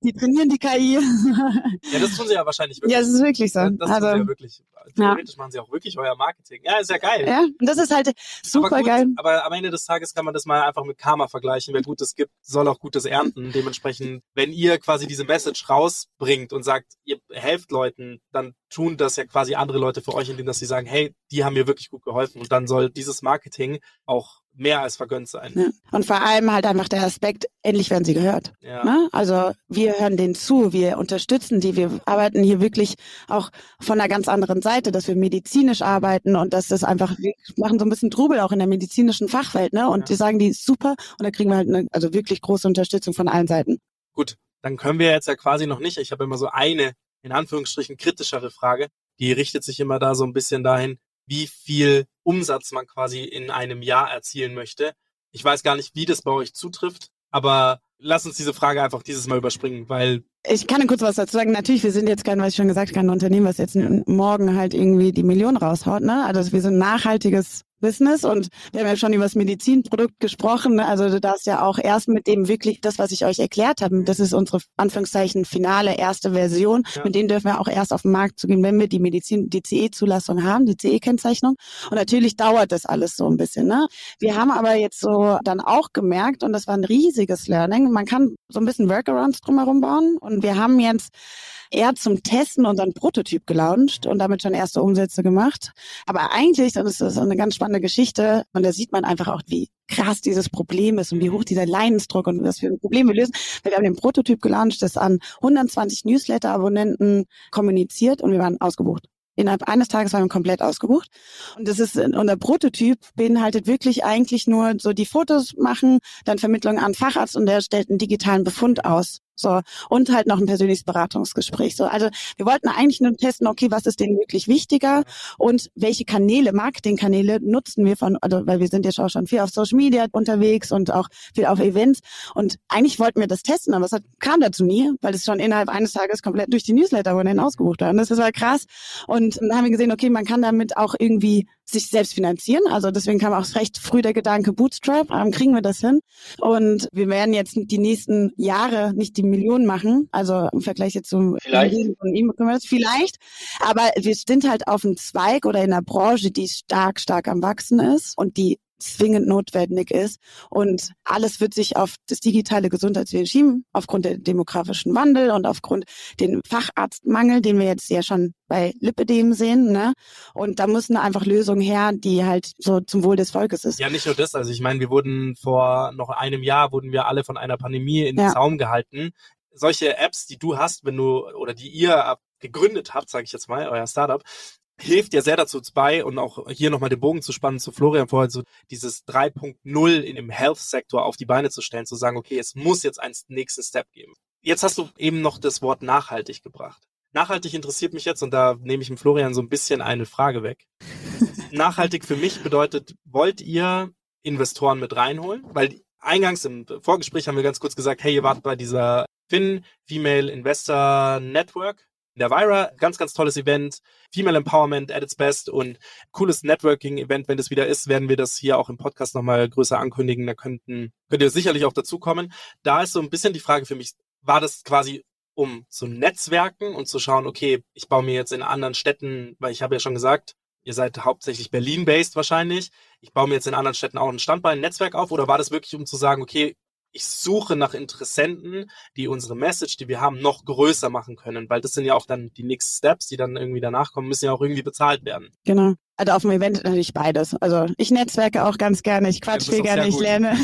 Die trainieren die KI. [laughs] ja, das tun sie ja wahrscheinlich wirklich. Ja, das ist wirklich so. das also, tun sie ja wirklich. Theoretisch ja. machen sie auch wirklich euer Marketing. Ja, ist ja geil. Ja, und das ist halt super aber gut, geil. Aber am Ende des Tages kann man das mal einfach mit Karma vergleichen. Wer Gutes gibt, soll auch Gutes ernten. Dementsprechend, wenn ihr quasi diese Message rausbringt und sagt, ihr helft Leuten, dann tun das ja quasi andere Leute für euch, indem dass sie sagen, hey, die haben mir wirklich gut geholfen. Und dann soll dieses Marketing auch mehr als vergönnt sein. Ja. Und vor allem halt einfach der Aspekt, endlich werden sie gehört. Ja. Ne? Also wir hören denen zu, wir unterstützen die, wir arbeiten hier wirklich auch von einer ganz anderen Seite, dass wir medizinisch arbeiten und dass das einfach, wir machen so ein bisschen Trubel auch in der medizinischen Fachwelt, ne? Und ja. die sagen, die ist super und da kriegen wir halt eine, also wirklich große Unterstützung von allen Seiten. Gut, dann können wir jetzt ja quasi noch nicht, ich habe immer so eine, in Anführungsstrichen, kritischere Frage, die richtet sich immer da so ein bisschen dahin, wie viel Umsatz man quasi in einem Jahr erzielen möchte. Ich weiß gar nicht, wie das bei euch zutrifft, aber lass uns diese Frage einfach dieses Mal überspringen, weil ich kann kurz was dazu sagen. Natürlich, wir sind jetzt kein, was ich schon gesagt habe, kein Unternehmen, was jetzt morgen halt irgendwie die Million raushaut. Ne? Also wir sind ein nachhaltiges Business und wir haben ja schon über das Medizinprodukt gesprochen. Ne? Also du darfst ja auch erst mit dem wirklich das, was ich euch erklärt habe, das ist unsere Anführungszeichen finale erste Version. Ja. Mit denen dürfen wir auch erst auf den Markt zu gehen, wenn wir die Medizin, die CE-Zulassung haben, die CE-Kennzeichnung. Und natürlich dauert das alles so ein bisschen. Ne? Wir haben aber jetzt so dann auch gemerkt, und das war ein riesiges Learning, man kann so ein bisschen Workarounds drumherum bauen. Und wir haben jetzt eher zum Testen unseren Prototyp gelauncht und damit schon erste Umsätze gemacht. Aber eigentlich, das ist das eine ganz spannende Geschichte und da sieht man einfach auch, wie krass dieses Problem ist und wie hoch dieser Leidensdruck und was für ein Problem wir lösen. Weil wir haben den Prototyp gelauncht, das an 120 Newsletter-Abonnenten kommuniziert und wir waren ausgebucht. innerhalb eines Tages waren wir komplett ausgebucht. Und das ist, unser Prototyp beinhaltet wirklich eigentlich nur so die Fotos machen, dann Vermittlung an Facharzt und der stellt einen digitalen Befund aus. So. Und halt noch ein persönliches Beratungsgespräch. So. Also wir wollten eigentlich nur testen, okay, was ist denen wirklich wichtiger und welche Kanäle, Marketingkanäle nutzen wir von, also weil wir sind ja auch schon viel auf Social Media unterwegs und auch viel auf Events. Und eigentlich wollten wir das testen, aber es hat, kam dazu nie, weil es schon innerhalb eines Tages komplett durch die Newsletter wurden ausgebucht haben. Das war krass. Und dann haben wir gesehen, okay, man kann damit auch irgendwie sich selbst finanzieren. Also deswegen kam auch recht früh der Gedanke Bootstrap, ähm, kriegen wir das hin. Und wir werden jetzt die nächsten Jahre nicht die Millionen machen, also im Vergleich jetzt zum Vielleicht. E-Commerce, vielleicht. Aber wir sind halt auf einem Zweig oder in einer Branche, die stark, stark am Wachsen ist und die zwingend notwendig ist. Und alles wird sich auf das digitale Gesundheitswesen schieben, aufgrund der demografischen Wandel und aufgrund den Facharztmangel, den wir jetzt ja schon bei Lipidem sehen. Ne? Und da müssen einfach Lösungen her, die halt so zum Wohl des Volkes ist. Ja, nicht nur das. Also ich meine, wir wurden vor noch einem Jahr, wurden wir alle von einer Pandemie in den ja. Zaum gehalten. Solche Apps, die du hast, wenn du oder die ihr gegründet habt, sage ich jetzt mal, euer Startup, hilft ja sehr dazu bei und auch hier nochmal den Bogen zu spannen zu Florian vorher, so dieses 3.0 in dem Health-Sektor auf die Beine zu stellen, zu sagen, okay, es muss jetzt einen nächsten Step geben. Jetzt hast du eben noch das Wort nachhaltig gebracht. Nachhaltig interessiert mich jetzt und da nehme ich dem Florian so ein bisschen eine Frage weg. [laughs] nachhaltig für mich bedeutet, wollt ihr Investoren mit reinholen? Weil eingangs im Vorgespräch haben wir ganz kurz gesagt, hey, ihr wart bei dieser Fin Female Investor Network der Vira. Ganz, ganz tolles Event. Female Empowerment at its best und cooles Networking-Event. Wenn das wieder ist, werden wir das hier auch im Podcast nochmal größer ankündigen. Da könnten, könnt ihr sicherlich auch dazukommen. Da ist so ein bisschen die Frage für mich, war das quasi um zu netzwerken und zu schauen, okay, ich baue mir jetzt in anderen Städten, weil ich habe ja schon gesagt, ihr seid hauptsächlich Berlin-based wahrscheinlich. Ich baue mir jetzt in anderen Städten auch ein Standbein, ein Netzwerk auf oder war das wirklich, um zu sagen, okay, ich suche nach Interessenten, die unsere Message, die wir haben, noch größer machen können, weil das sind ja auch dann die Next Steps, die dann irgendwie danach kommen, müssen ja auch irgendwie bezahlt werden. Genau. Also auf dem Event natürlich beides. Also ich netzwerke auch ganz gerne, ich quatsch viel gerne, ich lerne.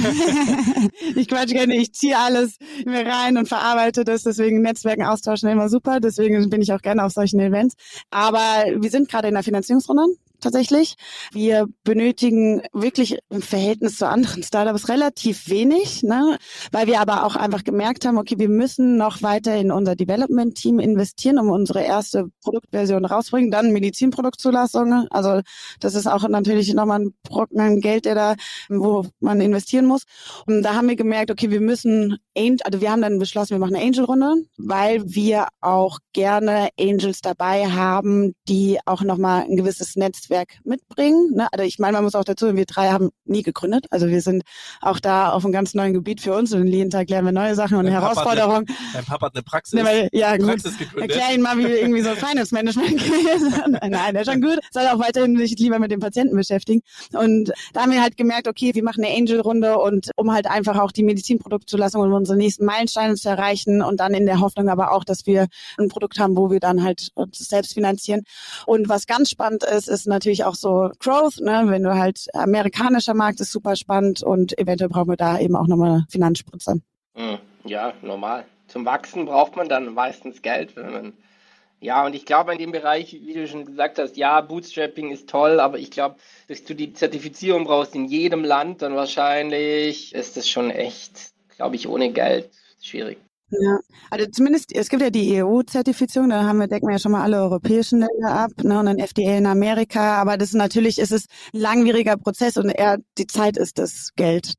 [laughs] ich quatsch gerne, ich ziehe alles mir rein und verarbeite das. Deswegen Netzwerken austauschen immer super. Deswegen bin ich auch gerne auf solchen Events. Aber wir sind gerade in der Finanzierungsrunde tatsächlich. Wir benötigen wirklich im Verhältnis zu anderen Startups relativ wenig, ne? weil wir aber auch einfach gemerkt haben, okay, wir müssen noch weiter in unser Development-Team investieren, um unsere erste Produktversion rauszubringen, dann Medizinproduktzulassung. Also das ist auch natürlich nochmal ein Brocken Geld, der da, wo man investieren muss. Und da haben wir gemerkt, okay, wir müssen, also wir haben dann beschlossen, wir machen eine Angel-Runde, weil wir auch gerne Angels dabei haben, die auch nochmal ein gewisses Netzwerk Netzwerk mitbringen. Ne? Also ich meine, man muss auch dazu, wir drei haben nie gegründet. Also wir sind auch da auf einem ganz neuen Gebiet für uns und jeden Tag lernen wir neue Sachen und Herausforderungen. Dein Papa hat eine Praxis, ne, ja, gut. Praxis gegründet. Erklär ihn mal, wie wir irgendwie so Finance Management [laughs] Nein, der ist schon gut. Soll auch weiterhin sich lieber mit den Patienten beschäftigen. Und da haben wir halt gemerkt, okay, wir machen eine Angel-Runde und um halt einfach auch die Medizinproduktzulassung und unsere nächsten Meilensteine zu erreichen und dann in der Hoffnung aber auch, dass wir ein Produkt haben, wo wir dann halt uns selbst finanzieren. Und was ganz spannend ist, ist natürlich natürlich auch so Growth, ne? wenn du halt amerikanischer Markt ist super spannend und eventuell brauchen wir da eben auch nochmal Finanzspritze. Hm, ja, normal. Zum Wachsen braucht man dann meistens Geld, wenn man ja, und ich glaube in dem Bereich, wie du schon gesagt hast, ja, Bootstrapping ist toll, aber ich glaube, dass du die Zertifizierung brauchst in jedem Land, dann wahrscheinlich ist das schon echt, glaube ich, ohne Geld schwierig. Ja, also zumindest, es gibt ja die EU-Zertifizierung, da haben wir, decken wir ja schon mal alle europäischen Länder ab, ne, und dann FDA in Amerika, aber das natürlich, ist es ein langwieriger Prozess und eher die Zeit ist das Geld.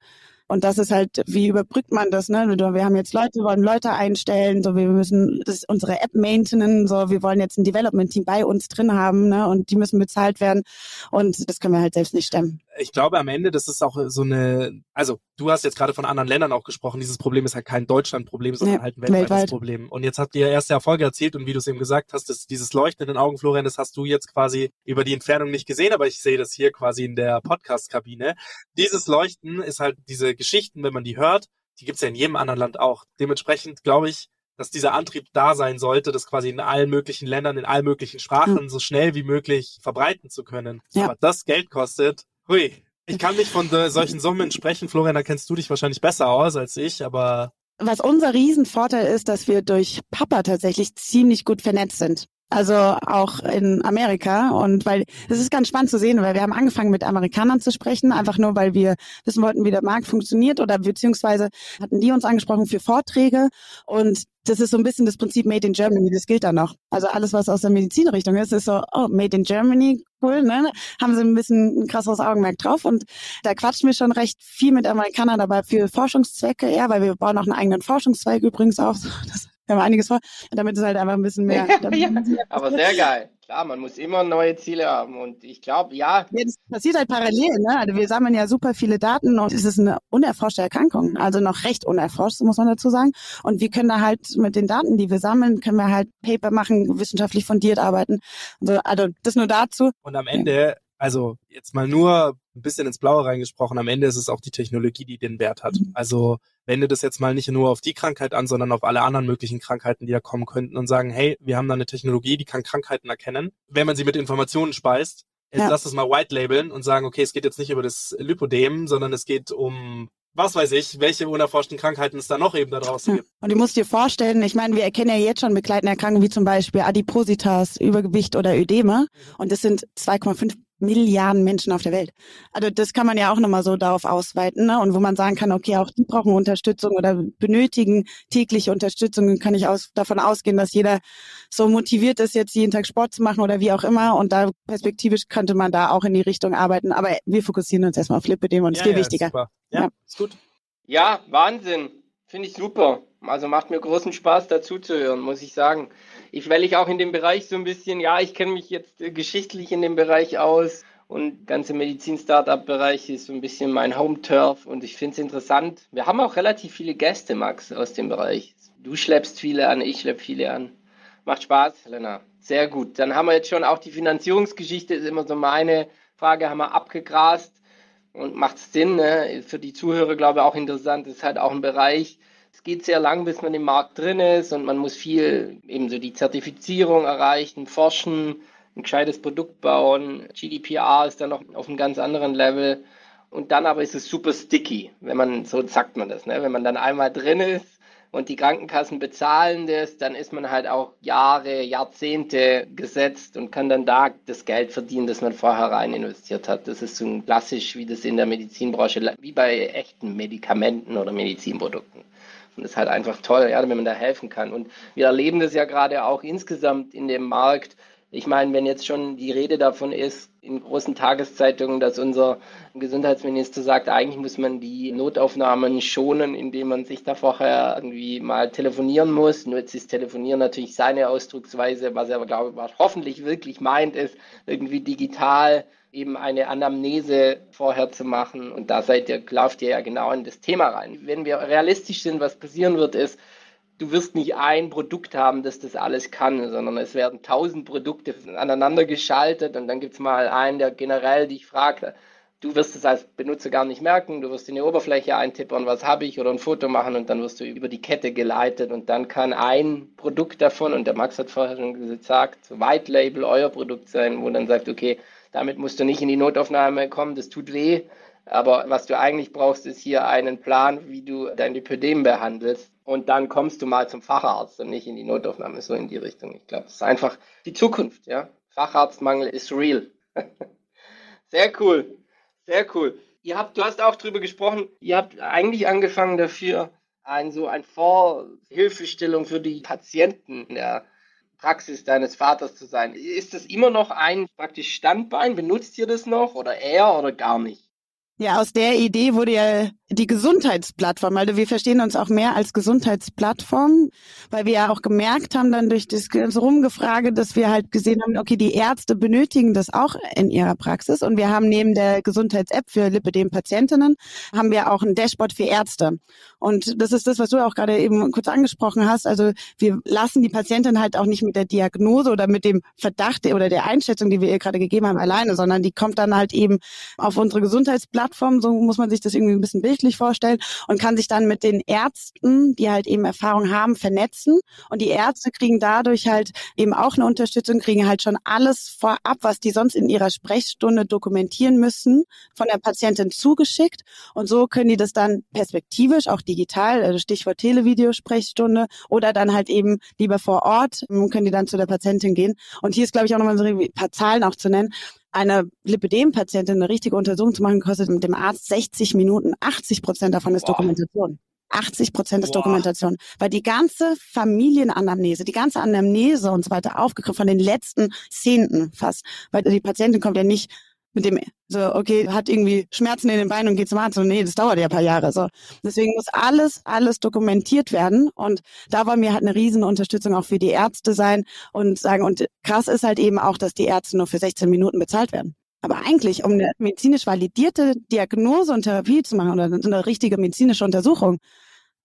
Und das ist halt, wie überbrückt man das, ne? Wir haben jetzt Leute, wir wollen Leute einstellen, so wir müssen das unsere App maintainen, so wir wollen jetzt ein Development-Team bei uns drin haben, ne? Und die müssen bezahlt werden. Und das können wir halt selbst nicht stemmen ich glaube am Ende, das ist auch so eine, also du hast jetzt gerade von anderen Ländern auch gesprochen, dieses Problem ist halt kein Deutschland-Problem, sondern ja, halt ein weltweites weltweit. Problem. Und jetzt habt ihr erste Erfolge erzielt und wie du es eben gesagt hast, das, dieses Leuchten in den Augen, Florian, das hast du jetzt quasi über die Entfernung nicht gesehen, aber ich sehe das hier quasi in der Podcast-Kabine. Dieses Leuchten ist halt diese Geschichten, wenn man die hört, die gibt's ja in jedem anderen Land auch. Dementsprechend glaube ich, dass dieser Antrieb da sein sollte, das quasi in allen möglichen Ländern, in allen möglichen Sprachen hm. so schnell wie möglich verbreiten zu können. Ja. Aber das Geld kostet, Hui, ich kann nicht von solchen Summen sprechen. Florian, da kennst du dich wahrscheinlich besser aus als ich, aber was unser Riesenvorteil ist, dass wir durch Papa tatsächlich ziemlich gut vernetzt sind. Also auch in Amerika. Und weil es ist ganz spannend zu sehen, weil wir haben angefangen mit Amerikanern zu sprechen, einfach nur weil wir wissen wollten, wie der Markt funktioniert oder beziehungsweise hatten die uns angesprochen für Vorträge. Und das ist so ein bisschen das Prinzip Made in Germany, das gilt da noch. Also alles, was aus der Medizinrichtung ist, ist so, oh, Made in Germany, cool, ne? Haben sie ein bisschen ein krasseres Augenmerk drauf. Und da quatschen wir schon recht viel mit Amerikanern dabei für Forschungszwecke, ja, weil wir bauen auch einen eigenen Forschungszweig übrigens auf. [laughs] Das wir haben einiges vor, damit es halt einfach ein bisschen mehr. [laughs] ja, aber sehr geil. Klar, man muss immer neue Ziele haben und ich glaube, ja. ja. Das passiert halt parallel, ne? Also wir sammeln ja super viele Daten und es ist eine unerforschte Erkrankung, also noch recht unerforscht, muss man dazu sagen. Und wir können da halt mit den Daten, die wir sammeln, können wir halt Paper machen, wissenschaftlich fundiert arbeiten. Also, also das nur dazu. Und am Ende also jetzt mal nur ein bisschen ins Blaue reingesprochen, am Ende ist es auch die Technologie, die den Wert hat. Mhm. Also wende das jetzt mal nicht nur auf die Krankheit an, sondern auf alle anderen möglichen Krankheiten, die da kommen könnten und sagen, hey, wir haben da eine Technologie, die kann Krankheiten erkennen. Wenn man sie mit Informationen speist, ja. lass das mal white labeln und sagen, okay, es geht jetzt nicht über das Lipodem, sondern es geht um was weiß ich, welche unerforschten Krankheiten es da noch eben da draußen gibt. Und du musst dir vorstellen, ich meine, wir erkennen ja jetzt schon begleitende Erkrankungen wie zum Beispiel Adipositas, Übergewicht oder Ödeme. Mhm. Und das sind 2,5 Milliarden Menschen auf der Welt. Also das kann man ja auch nochmal so darauf ausweiten. Ne? Und wo man sagen kann, okay, auch die brauchen Unterstützung oder benötigen tägliche Unterstützung. Dann kann ich aus, davon ausgehen, dass jeder so motiviert ist, jetzt jeden Tag Sport zu machen oder wie auch immer. Und da perspektivisch könnte man da auch in die Richtung arbeiten. Aber wir fokussieren uns erstmal auf Lipidem und ja, ist viel ja, wichtiger. Super. Ja, ja, ist gut. Ja, Wahnsinn. Finde ich super. Also macht mir großen Spaß dazu zu hören, muss ich sagen. Ich, weil ich auch in dem Bereich so ein bisschen, ja, ich kenne mich jetzt äh, geschichtlich in dem Bereich aus und ganze Medizin-Startup-Bereich ist so ein bisschen mein Home-Turf und ich finde es interessant. Wir haben auch relativ viele Gäste, Max, aus dem Bereich. Du schleppst viele an, ich schlepp viele an. Macht Spaß, Helena. Sehr gut. Dann haben wir jetzt schon auch die Finanzierungsgeschichte, ist immer so meine Frage, haben wir abgegrast und macht Sinn, ne? für die Zuhörer glaube ich auch interessant, ist halt auch ein Bereich, es geht sehr lang, bis man im Markt drin ist und man muss viel eben so die Zertifizierung erreichen, forschen, ein gescheites Produkt bauen. GDPR ist dann noch auf einem ganz anderen Level. Und dann aber ist es super sticky, wenn man, so sagt man das, ne? wenn man dann einmal drin ist und die Krankenkassen bezahlen das, dann ist man halt auch Jahre, Jahrzehnte gesetzt und kann dann da das Geld verdienen, das man vorher rein investiert hat. Das ist so klassisch, wie das in der Medizinbranche, wie bei echten Medikamenten oder Medizinprodukten. Und das ist halt einfach toll, ja, wenn man da helfen kann. Und wir erleben das ja gerade auch insgesamt in dem Markt. Ich meine, wenn jetzt schon die Rede davon ist, in großen Tageszeitungen, dass unser Gesundheitsminister sagt, eigentlich muss man die Notaufnahmen schonen, indem man sich da vorher irgendwie mal telefonieren muss. Nur jetzt ist Telefonieren natürlich seine Ausdrucksweise, was er glaube ich, hoffentlich wirklich meint, ist irgendwie digital eben eine Anamnese vorher zu machen. Und da seid ihr, lauft ihr ja genau in das Thema rein. Wenn wir realistisch sind, was passieren wird, ist, du wirst nicht ein Produkt haben, das das alles kann, sondern es werden tausend Produkte aneinander geschaltet und dann gibt es mal einen, der generell dich fragt, du wirst es als Benutzer gar nicht merken, du wirst in die Oberfläche eintippern, was habe ich oder ein Foto machen und dann wirst du über die Kette geleitet und dann kann ein Produkt davon, und der Max hat vorher schon gesagt, White Label euer Produkt sein, wo dann sagt, okay, damit musst du nicht in die Notaufnahme kommen, das tut weh. Aber was du eigentlich brauchst, ist hier einen Plan, wie du dein Lipödem behandelst. Und dann kommst du mal zum Facharzt und nicht in die Notaufnahme, so in die Richtung. Ich glaube, das ist einfach die Zukunft, ja. Facharztmangel ist real. [laughs] Sehr cool. Sehr cool. Ihr habt, du hast auch drüber gesprochen, ihr habt eigentlich angefangen dafür, ein so ein Vorhilfestellung für die Patienten der Praxis deines Vaters zu sein. Ist das immer noch ein praktisch Standbein? Benutzt ihr das noch oder eher oder gar nicht? Ja, aus der Idee wurde ja die Gesundheitsplattform. Also wir verstehen uns auch mehr als Gesundheitsplattform, weil wir ja auch gemerkt haben dann durch das ganze Rumgefrage, dass wir halt gesehen haben, okay, die Ärzte benötigen das auch in ihrer Praxis und wir haben neben der Gesundheits-App für Lipidem-Patientinnen haben wir auch ein Dashboard für Ärzte. Und das ist das, was du auch gerade eben kurz angesprochen hast. Also wir lassen die Patientin halt auch nicht mit der Diagnose oder mit dem Verdacht oder der Einschätzung, die wir ihr gerade gegeben haben, alleine, sondern die kommt dann halt eben auf unsere Gesundheitsplattform Plattform, so muss man sich das irgendwie ein bisschen bildlich vorstellen und kann sich dann mit den Ärzten, die halt eben Erfahrung haben, vernetzen. Und die Ärzte kriegen dadurch halt eben auch eine Unterstützung, kriegen halt schon alles vorab, was die sonst in ihrer Sprechstunde dokumentieren müssen, von der Patientin zugeschickt. Und so können die das dann perspektivisch auch digital, also Stichwort Televideosprechstunde oder dann halt eben lieber vor Ort, können die dann zu der Patientin gehen. Und hier ist glaube ich auch nochmal so ein paar Zahlen auch zu nennen eine Lipidem-Patientin eine richtige Untersuchung zu machen, kostet mit dem Arzt 60 Minuten. 80 Prozent davon ist Boah. Dokumentation. 80 Prozent ist Boah. Dokumentation, weil die ganze Familienanamnese, die ganze Anamnese und so weiter aufgegriffen von den letzten Zehnten fast, weil die Patientin kommt ja nicht mit dem, so, okay, hat irgendwie Schmerzen in den Beinen und geht zum Arzt. Und nee, das dauert ja ein paar Jahre. So. Deswegen muss alles, alles dokumentiert werden. Und da wollen wir halt eine riesen Unterstützung auch für die Ärzte sein und sagen, und krass ist halt eben auch, dass die Ärzte nur für 16 Minuten bezahlt werden. Aber eigentlich, um eine medizinisch validierte Diagnose und Therapie zu machen oder eine richtige medizinische Untersuchung,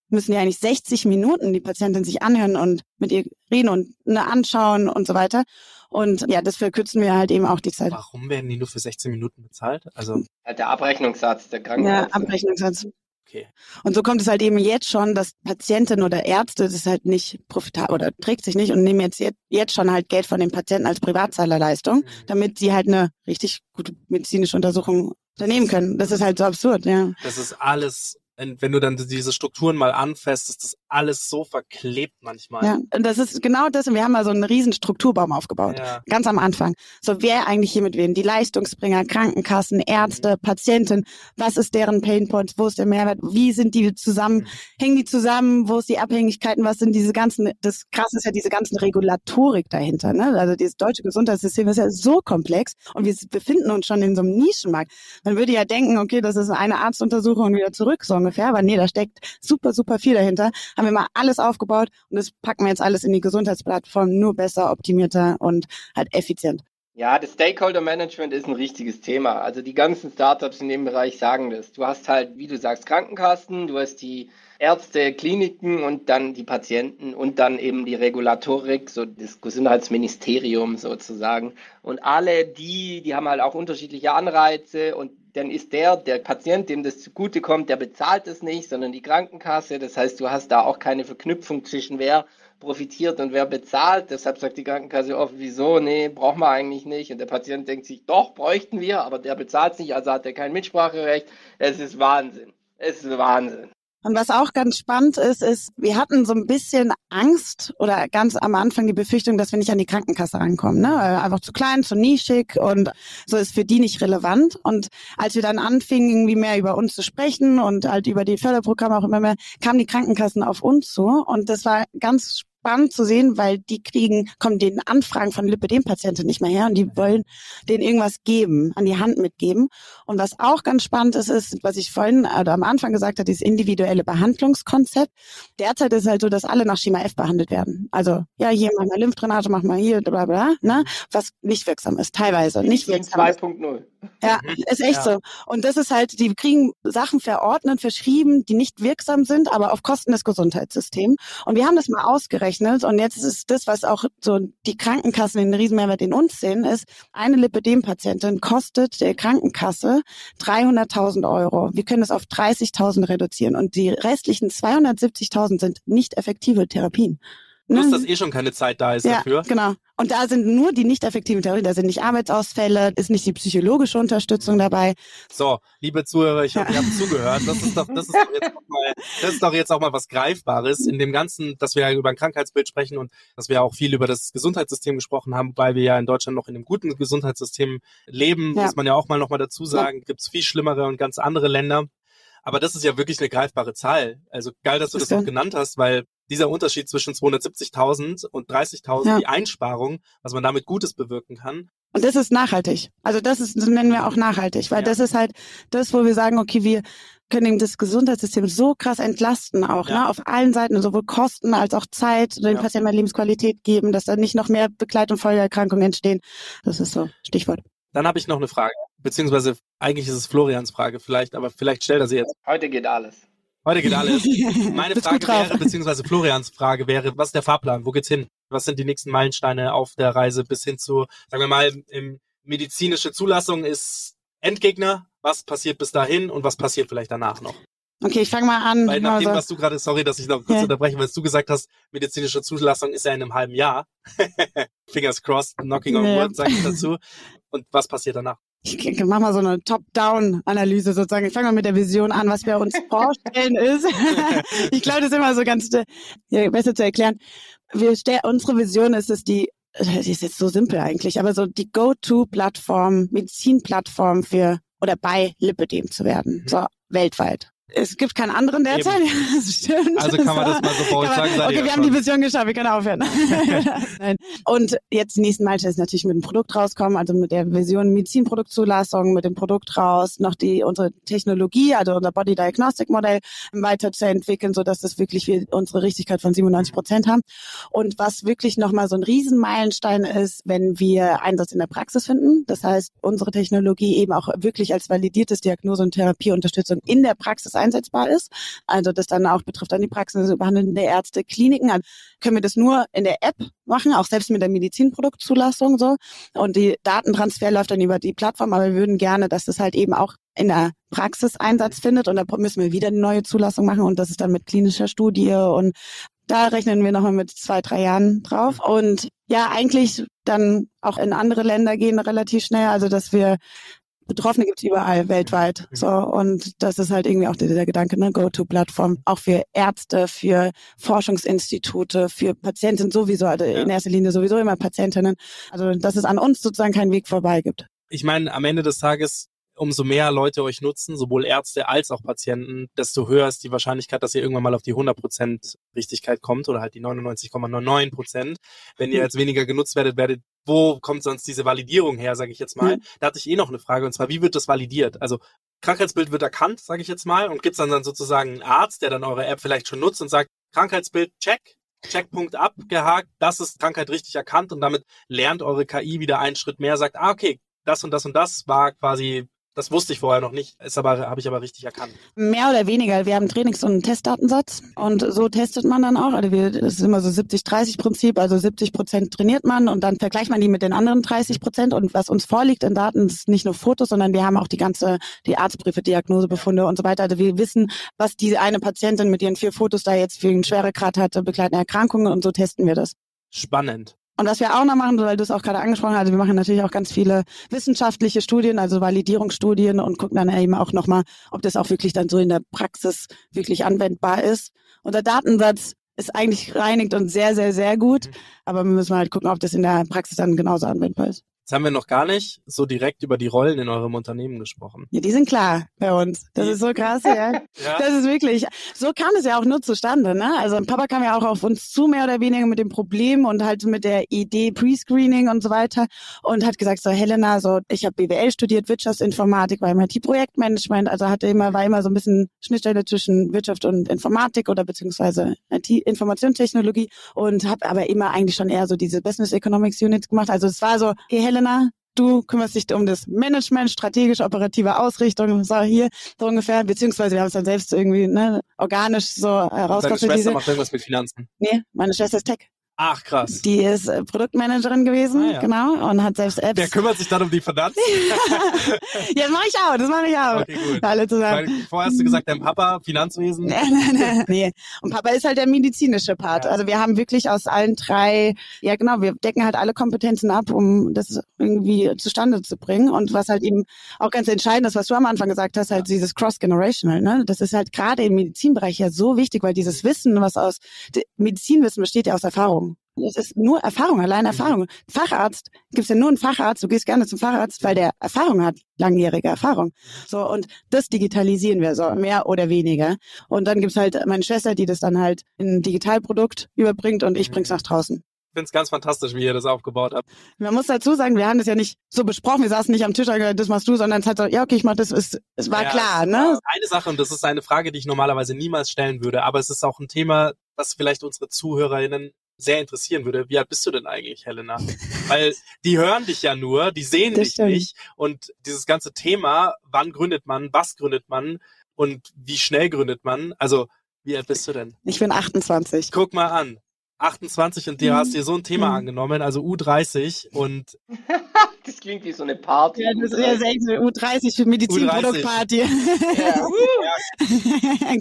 müssen ja eigentlich 60 Minuten die Patientin sich anhören und mit ihr reden und eine anschauen und so weiter. Und ja, das verkürzen wir halt eben auch die Zeit. Warum werden die nur für 16 Minuten bezahlt? Also der Abrechnungssatz der Krankenkasse. Ja, Abrechnungssatz. Okay. Und so kommt es halt eben jetzt schon, dass Patienten oder Ärzte das halt nicht profitabel oder trägt sich nicht und nehmen jetzt jetzt schon halt Geld von den Patienten als Privatzahlerleistung, mhm. damit sie halt eine richtig gute medizinische Untersuchung unternehmen können. Das ist halt so absurd, ja. Das ist alles wenn du dann diese Strukturen mal anfasst, ist das alles so verklebt manchmal. Ja, und das ist genau das. Und wir haben mal so einen riesen Strukturbaum aufgebaut. Ja. Ganz am Anfang. So, wer eigentlich hier mit wem? Die Leistungsbringer, Krankenkassen, Ärzte, mhm. Patienten. Was ist deren Painpoints? Wo ist der Mehrwert? Wie sind die zusammen? Mhm. Hängen die zusammen? Wo ist die Abhängigkeiten? Was sind diese ganzen, das krasse ist ja diese ganzen Regulatorik dahinter, ne? Also dieses deutsche Gesundheitssystem ist ja so komplex und wir befinden uns schon in so einem Nischenmarkt. Man würde ja denken, okay, das ist eine Arztuntersuchung und wieder zurück, so ungefähr. Aber nee, da steckt super, super viel dahinter. Haben wir mal alles aufgebaut und das packen wir jetzt alles in die Gesundheitsplattform, nur besser, optimierter und halt effizient. Ja, das Stakeholder Management ist ein richtiges Thema. Also die ganzen Startups in dem Bereich sagen das. Du hast halt, wie du sagst, Krankenkassen, du hast die Ärzte, Kliniken und dann die Patienten und dann eben die Regulatorik, so das Gesundheitsministerium sozusagen. Und alle die, die haben halt auch unterschiedliche Anreize und dann ist der, der Patient, dem das zugutekommt, der bezahlt es nicht, sondern die Krankenkasse. Das heißt, du hast da auch keine Verknüpfung zwischen wer profitiert und wer bezahlt. Deshalb sagt die Krankenkasse oft, wieso? Nee, brauchen wir eigentlich nicht. Und der Patient denkt sich, doch, bräuchten wir, aber der bezahlt es nicht, also hat er kein Mitspracherecht. Es ist Wahnsinn. Es ist Wahnsinn. Und was auch ganz spannend ist, ist, wir hatten so ein bisschen Angst oder ganz am Anfang die Befürchtung, dass wir nicht an die Krankenkasse rankommen. Ne? Einfach zu klein, zu nischig und so ist für die nicht relevant. Und als wir dann anfingen, irgendwie mehr über uns zu sprechen und halt über die Förderprogramme auch immer mehr, kamen die Krankenkassen auf uns zu. Und das war ganz spannend zu sehen, weil die kriegen, kommen den Anfragen von Lipidem-Patienten nicht mehr her und die wollen denen irgendwas geben, an die Hand mitgeben. Und was auch ganz spannend ist, ist, was ich vorhin oder am Anfang gesagt habe, dieses individuelle Behandlungskonzept. Derzeit ist es halt so, dass alle nach Schema F behandelt werden. Also, ja, hier mach mal Lymphdrainage, mach mal hier, bla, bla, ne? Was nicht wirksam ist, teilweise. Nicht wirksam. 2.0. Ja, ist echt ja. so. Und das ist halt, die kriegen Sachen verordnet, verschrieben, die nicht wirksam sind, aber auf Kosten des Gesundheitssystems. Und wir haben das mal ausgerechnet und jetzt ist das, was auch so die Krankenkassen den Riesenmehrwert in uns sehen, ist, eine Lipidem-Patientin kostet der Krankenkasse 300.000 Euro. Wir können das auf 30.000 reduzieren und die restlichen 270.000 sind nicht effektive Therapien. Plus, ne? dass eh schon keine Zeit da ist ja, dafür. genau. Und da sind nur die nicht effektiven Theorien, da sind nicht Arbeitsausfälle, ist nicht die psychologische Unterstützung dabei. So, liebe Zuhörer, ich hoffe, ja. ihr habt zugehört. Das ist doch, das ist doch jetzt auch mal, das ist doch jetzt auch mal was Greifbares in dem Ganzen, dass wir ja über ein Krankheitsbild sprechen und dass wir auch viel über das Gesundheitssystem gesprochen haben, weil wir ja in Deutschland noch in einem guten Gesundheitssystem leben, ja. muss man ja auch mal nochmal dazu sagen. Ja. Gibt es viel schlimmere und ganz andere Länder. Aber das ist ja wirklich eine greifbare Zahl. Also geil, dass du das auch genannt hast, weil dieser Unterschied zwischen 270.000 und 30.000, ja. die Einsparung, was man damit Gutes bewirken kann. Und das ist nachhaltig. Also das ist, das nennen wir auch nachhaltig, weil ja. das ist halt das, wo wir sagen, okay, wir können das Gesundheitssystem so krass entlasten auch, ja. ne, auf allen Seiten, sowohl Kosten als auch Zeit, den ja. Patienten mehr Lebensqualität geben, dass da nicht noch mehr Begleit- und Folgeerkrankungen entstehen. Das ist so Stichwort. Dann habe ich noch eine Frage, beziehungsweise eigentlich ist es Florians Frage vielleicht, aber vielleicht stellt er sie jetzt. Heute geht alles. Heute geht alles. [laughs] Meine Frage wäre, beziehungsweise Florians Frage wäre, was ist der Fahrplan? Wo geht's hin? Was sind die nächsten Meilensteine auf der Reise bis hin zu, sagen wir mal, im medizinische Zulassung ist Endgegner, Was passiert bis dahin und was passiert vielleicht danach noch? Okay, ich fange mal an. Weil nach dem, was du gerade, sorry, dass ich noch kurz Ja. unterbreche, weil du gesagt hast, medizinische Zulassung ist ja in einem halben Jahr. [laughs] Fingers crossed, knocking on Ja. wood, sag ich dazu. Und was passiert danach? Ich ich mach mal so eine Top-Down-Analyse sozusagen. Ich fange mal mit der Vision an, was wir uns [laughs] vorstellen ist. [laughs] ich glaube, das ist immer so ganz äh, ja, besser zu erklären. Wir unsere Vision ist es, die, das ist jetzt so simpel eigentlich, aber so die Go-To-Plattform, Medizinplattform für oder bei Lipidem zu werden, Mhm. so weltweit. Es gibt keinen anderen derzeit. [laughs] Also kann man das mal so man- sagen, Okay, ja wir haben die. Vision geschafft, wir können aufhören. [laughs] Und jetzt die nächsten Meilensteine ist natürlich mit dem Produkt rauskommen, also mit der Vision Medizinproduktzulassung, mit dem Produkt raus, noch die unsere Technologie, also unser Body Diagnostic Modell weiterzuentwickeln, so dass das wirklich wir unsere Richtigkeit von 97 Prozent haben. Und was wirklich nochmal so ein Riesenmeilenstein ist, wenn wir Einsatz in der Praxis finden. Das heißt, unsere Technologie eben auch wirklich als validiertes Diagnose- und Therapieunterstützung in der Praxis einsetzbar ist. Also das dann auch betrifft dann die Praxen, also behandelnde Ärzte, Kliniken. Also können wir das nur in der App machen, auch selbst mit der Medizinproduktzulassung so. Und die Datentransfer läuft dann über die Plattform, aber wir würden gerne, dass das halt eben auch in der Praxis Einsatz findet und da müssen wir wieder eine neue Zulassung machen und das ist dann mit klinischer Studie und da rechnen wir nochmal mit zwei, drei Jahren drauf. Und ja, eigentlich dann auch in andere Länder gehen relativ schnell, also dass wir Betroffene gibt's überall weltweit. So, und das ist halt irgendwie auch der, der Gedanke, ne, Go-To-Plattform, auch für Ärzte, für Forschungsinstitute, für Patienten sowieso, also Ja. in erster Linie sowieso immer Patientinnen. Also, dass es an uns sozusagen keinen Weg vorbei gibt. Ich meine, am Ende des Tages, umso mehr Leute euch nutzen, sowohl Ärzte als auch Patienten, desto höher ist die Wahrscheinlichkeit, dass ihr irgendwann mal auf die 100% Richtigkeit kommt oder halt die 99,99%. Wenn ihr Mhm. jetzt weniger genutzt werdet, werdet, wo kommt sonst diese Validierung her, sage ich jetzt mal. Mhm. Da hatte ich eh noch eine Frage und zwar, wie wird das validiert? Also Krankheitsbild wird erkannt, sage ich jetzt mal, und gibt's dann, dann sozusagen einen Arzt, der dann eure App vielleicht schon nutzt und sagt, Krankheitsbild, check, Checkpunkt abgehakt, das ist Krankheit richtig erkannt und damit lernt eure KI wieder einen Schritt mehr, sagt, ah, okay, das und das und das war quasi, das wusste ich vorher noch nicht, ist aber, habe ich aber richtig erkannt. Mehr oder weniger. Wir haben Trainings- und Testdatensatz und so testet man dann auch. Also wir, das ist immer so 70-30-Prinzip, also 70 Prozent trainiert man und dann vergleicht man die mit den anderen 30 Prozent und was uns vorliegt in Daten ist nicht nur Fotos, sondern wir haben auch die ganze, die Arztbriefe, Diagnosebefunde und so weiter. Also wir wissen, was diese eine Patientin mit ihren vier Fotos da jetzt für einen Schweregrad hatte, begleitende Erkrankungen und so testen wir das. Spannend. Und was wir auch noch machen, weil du es auch gerade angesprochen hast, also wir machen natürlich auch ganz viele wissenschaftliche Studien, also Validierungsstudien und gucken dann eben auch nochmal, ob das auch wirklich dann so in der Praxis wirklich anwendbar ist. Unser Datensatz ist eigentlich gereinigt und sehr, sehr, sehr gut, aber wir müssen halt gucken, ob das in der Praxis dann genauso anwendbar ist. Jetzt haben wir noch gar nicht so direkt über die Rollen in eurem Unternehmen gesprochen. Ja, die sind klar bei uns. Das Die- ist so krass, ja. [laughs] Ja. Das ist wirklich, so kam es ja auch nur zustande, ne? Also Papa kam ja auch auf uns zu, mehr oder weniger mit dem Problem und halt mit der Idee Pre-Screening und so weiter und hat gesagt, so Helena, so ich habe BWL studiert, Wirtschaftsinformatik, war im IT-Projektmanagement, also hatte immer, war immer so ein bisschen Schnittstelle zwischen Wirtschaft und Informatik oder beziehungsweise IT-Informationstechnologie und habe aber immer eigentlich schon eher so diese Business Economics Units gemacht. Also es war so, hey Helena, du kümmerst dich um das Management, strategisch operative Ausrichtung, so hier so ungefähr, beziehungsweise wir haben es dann selbst irgendwie ne, organisch so Deine herausgefunden. Schwester Diese, macht irgendwas mit Finanzen. nee, meine Schwester ist Tech. Ach, krass. Die ist äh, Produktmanagerin gewesen, Ah, ja. genau, und hat selbst Apps. Wer kümmert sich dann um die Finanzen? [laughs] ja, das mache ich auch, das mache ich auch. Okay, gut. Alle zusammen. Weil vorher hast du gesagt, dein Papa, Finanzwesen. [laughs] nee. Und Papa ist halt der medizinische Part. Ja. Also wir haben wirklich aus allen drei, ja genau, wir decken halt alle Kompetenzen ab, um das irgendwie zustande zu bringen. Und was halt eben auch ganz entscheidend ist, was du am Anfang gesagt hast, halt dieses Cross-Generational. Ne? Das ist halt gerade im Medizinbereich ja so wichtig, weil dieses Wissen, was aus Medizinwissen besteht ja aus Erfahrung. Es ist nur Erfahrung, allein Erfahrung. Facharzt, gibt's ja nur einen Facharzt, du gehst gerne zum Facharzt, weil der Erfahrung hat, langjährige Erfahrung. So, und das digitalisieren wir so, mehr oder weniger. Und dann gibt's halt meine Schwester, die das dann halt in ein Digitalprodukt überbringt und ich bring's nach draußen. Ich finde es ganz fantastisch, wie ihr das aufgebaut habt. Man muss dazu sagen, wir haben das ja nicht so besprochen, wir saßen nicht am Tisch und gesagt, das machst du, sondern es hat so, ja, okay, ich mach das, es, es war Ja, klar, es ne? Eine Sache, und das ist eine Frage, die ich normalerweise niemals stellen würde, aber es ist auch ein Thema, was vielleicht unsere ZuhörerInnen sehr interessieren würde. Wie alt bist du denn eigentlich, Helena? Weil die hören dich ja nur, die sehen Das dich stimmt. nicht. Und dieses ganze Thema, wann gründet man, was gründet man und wie schnell gründet man, also wie alt bist du denn? Ich bin 28. Guck mal an. 28 und dir Mhm. hast dir so ein Thema Mhm. angenommen, also U30 und [laughs] Das klingt wie so eine Party. Ja, das ist ja echt eine U30 für Medizinproduktparty. [laughs] Ja.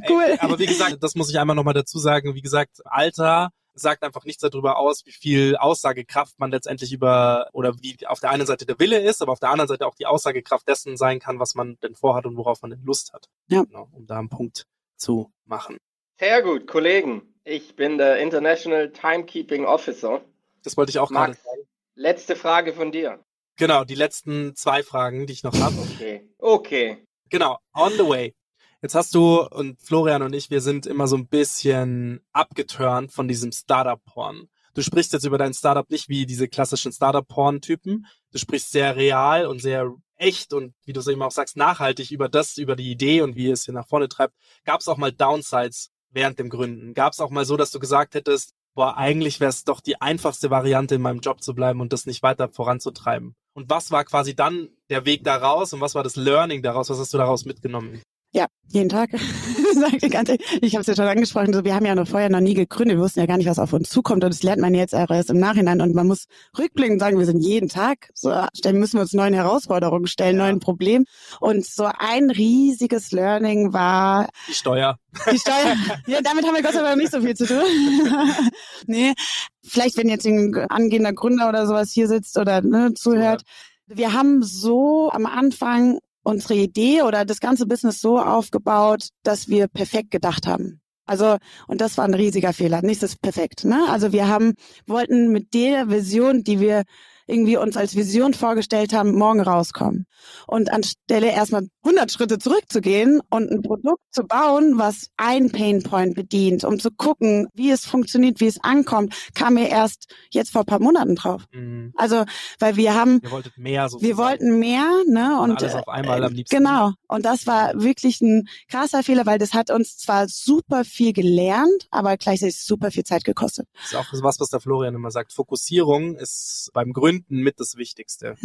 cool. Ey, aber wie gesagt, das muss ich einmal nochmal dazu sagen. Wie gesagt, Alter sagt einfach nichts darüber aus, wie viel Aussagekraft man letztendlich über oder wie auf der einen Seite der Wille ist, aber auf der anderen Seite auch die Aussagekraft dessen sein kann, was man denn vorhat und worauf man denn Lust hat. Ja. Genau, um da einen Punkt zu machen. Sehr gut, Kollegen. Ich bin der International Timekeeping Officer. Das wollte ich auch gerade sagen. Letzte Frage von dir. Genau, die letzten zwei Fragen, die ich noch habe. Okay. Okay. Genau, on the way. Jetzt hast du und Florian und ich, wir sind immer so ein bisschen abgeturnt von diesem Startup-Porn. Du sprichst jetzt über dein Startup nicht wie diese klassischen Startup-Porn-Typen. Du sprichst sehr real und sehr echt und wie du es eben auch sagst, nachhaltig über das, über die Idee und wie es hier nach vorne treibt. Gab es auch mal Downsides während dem Gründen? Gab es auch mal so, dass du gesagt hättest, boah, eigentlich wäre es doch die einfachste Variante, in meinem Job zu bleiben und das nicht weiter voranzutreiben? Und was war quasi dann der Weg daraus und was war das Learning daraus? Was hast du daraus mitgenommen? Ja, jeden Tag. [laughs] ich habe es ja schon angesprochen, so, wir haben ja noch vorher noch nie gegründet, wir wussten ja gar nicht, was auf uns zukommt und das lernt man jetzt erst im Nachhinein und man muss rückblickend sagen, wir sind jeden Tag, so stellen müssen wir uns neuen Herausforderungen stellen, ja. neuen Problemen und so ein riesiges Learning war die Steuer. Die Steuer. [laughs] Ja, damit haben wir Gott sei Dank nicht so viel zu tun. [laughs] nee, vielleicht wenn jetzt ein angehender Gründer oder sowas hier sitzt oder ne, zuhört, ja. wir haben so am Anfang unsere Idee oder das ganze Business so aufgebaut, dass wir perfekt gedacht haben. Also, und das war ein riesiger Fehler. Nichts ist perfekt. Ne? Also wir haben, wollten mit der Vision, die wir irgendwie uns als Vision vorgestellt haben, morgen rauskommen. Und anstelle erstmal 100 Schritte zurückzugehen und ein Produkt zu bauen, was ein Painpoint bedient, um zu gucken, wie es funktioniert, wie es ankommt, kam mir erst jetzt vor ein paar Monaten drauf. Mhm. Also, weil wir haben, wir wollten mehr, sozusagen. wir wollten mehr, ne, und, und alles auf einmal am liebsten. Genau. Und das war wirklich ein krasser Fehler, weil das hat uns zwar super viel gelernt, aber gleichzeitig super viel Zeit gekostet. Das ist auch was, was der Florian immer sagt. Fokussierung ist beim Gründen Gründen mit das Wichtigste.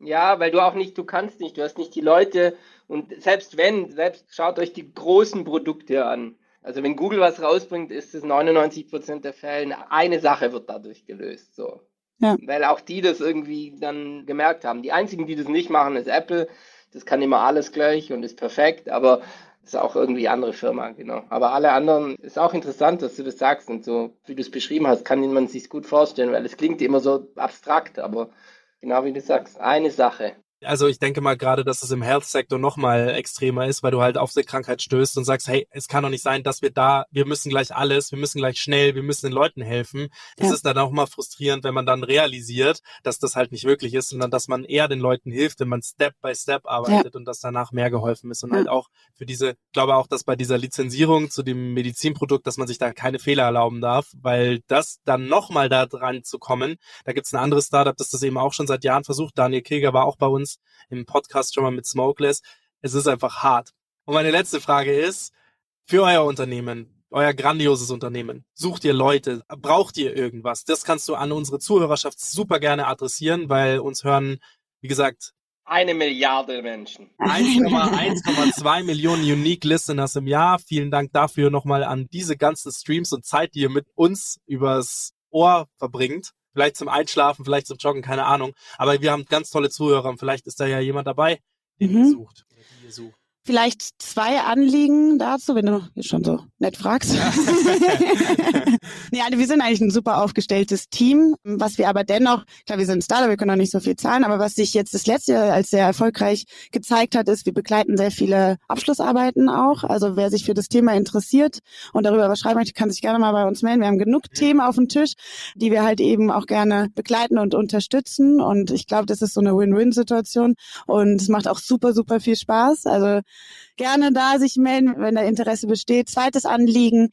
Ja. weil du auch nicht, du kannst nicht, du hast nicht die Leute und selbst wenn, selbst schaut euch die großen Produkte an. Also wenn Google was rausbringt, ist es 99 Prozent der Fälle eine Sache wird dadurch gelöst. So. Ja. Weil auch die das irgendwie dann gemerkt haben. Die einzigen, die das nicht machen, ist Apple. Das kann immer alles gleich und ist perfekt, aber ist auch irgendwie andere Firma, genau. Aber alle anderen ist auch interessant, dass du das sagst und so, wie du es beschrieben hast, kann man sich gut vorstellen, weil es klingt immer so abstrakt, aber genau wie du sagst, eine Sache. Also ich denke mal gerade, dass es im Health-Sektor noch mal extremer ist, weil du halt auf die Krankheit stößt und sagst, hey, es kann doch nicht sein, dass wir da, wir müssen gleich alles, wir müssen gleich schnell, wir müssen den Leuten helfen. Das ja. ist dann auch mal frustrierend, wenn man dann realisiert, dass das halt nicht wirklich ist, sondern dass man eher den Leuten hilft, wenn man Step by Step arbeitet ja. und dass danach mehr geholfen ist und ja. halt auch für diese, ich glaube auch, dass bei dieser Lizenzierung zu dem Medizinprodukt, dass man sich da keine Fehler erlauben darf, weil das dann noch mal da dran zu kommen, da gibt es ein anderes Startup, das das eben auch schon seit Jahren versucht. Daniel Krieger war auch bei uns uns im Podcast schon mal mit Smokeless. Es ist einfach hart. Und meine letzte Frage ist, für euer Unternehmen, euer grandioses Unternehmen, sucht ihr Leute, braucht ihr irgendwas? Das kannst du an unsere Zuhörerschaft super gerne adressieren, weil uns hören, wie gesagt, eine Milliarde Menschen. 1,2 Millionen Unique Listeners im Jahr. Vielen Dank dafür nochmal an diese ganzen Streams und Zeit, die ihr mit uns übers Ohr verbringt. Vielleicht zum Einschlafen, vielleicht zum Joggen, keine Ahnung. Aber wir haben ganz tolle Zuhörer und vielleicht ist da ja jemand dabei, den mhm. ihr sucht. Oder die ihr sucht. Vielleicht zwei Anliegen dazu, wenn du schon so nett fragst. Ja. [laughs] nee, also wir sind eigentlich ein super aufgestelltes Team, was wir aber dennoch, klar, wir sind ein Startup, wir können auch nicht so viel zahlen, aber was sich jetzt das letzte Jahr als sehr erfolgreich gezeigt hat, ist, wir begleiten sehr viele Abschlussarbeiten auch. Also wer sich für das Thema interessiert und darüber was schreiben möchte, kann sich gerne mal bei uns melden. Wir haben genug. Themen auf dem Tisch, die wir halt eben auch gerne begleiten und unterstützen. Und ich glaube, das ist so eine Win-Win-Situation und es macht auch super, super viel Spaß. Also gerne da sich melden, wenn da Interesse besteht. Zweites Anliegen,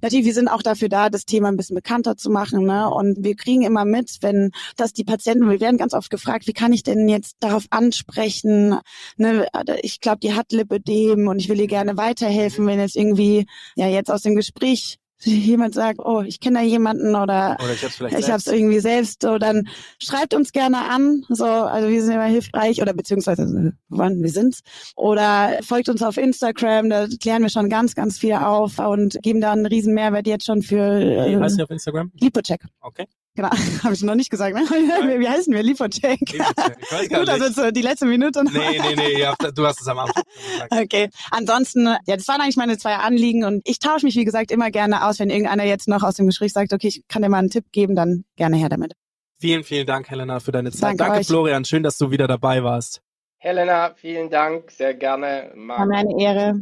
natürlich, wir sind auch dafür da, das Thema ein bisschen bekannter zu machen. Ne? Und wir kriegen immer mit, wenn das die Patienten, wir werden ganz oft gefragt, wie kann ich denn jetzt darauf ansprechen? Ne? Ich glaube, die hat Lipödem und ich will ihr gerne weiterhelfen, wenn jetzt irgendwie ja jetzt aus dem Gespräch jemand sagt, oh, ich kenne da jemanden oder, oder ich habe es hab's irgendwie selbst, so dann schreibt uns gerne an, so also wir sind immer hilfreich oder beziehungsweise wann wir sind's oder folgt uns auf Instagram, da klären wir schon ganz ganz viel auf und geben da einen riesen Mehrwert jetzt schon für Wie heißt ihr auf Instagram? Lipocheck. Okay. Genau, [laughs] habe ich noch nicht gesagt. Ne? Wie heißen wir? Liefercheck. Liefercheck. [laughs] Gut, also die letzte Minute. noch. Nee, nee, nee, ja, du hast es am Anfang gesagt. Okay. Ansonsten, ja, das waren eigentlich meine zwei Anliegen und ich tausche mich, wie gesagt, immer gerne aus. Wenn irgendeiner jetzt noch aus dem Gespräch sagt, okay, ich kann dir mal einen Tipp geben, dann gerne her damit. Vielen, vielen Dank, Helena, für deine Zeit. Danke Danke. Florian. Schön, dass du wieder dabei warst. Helena, vielen Dank, sehr gerne. War mir eine Ehre.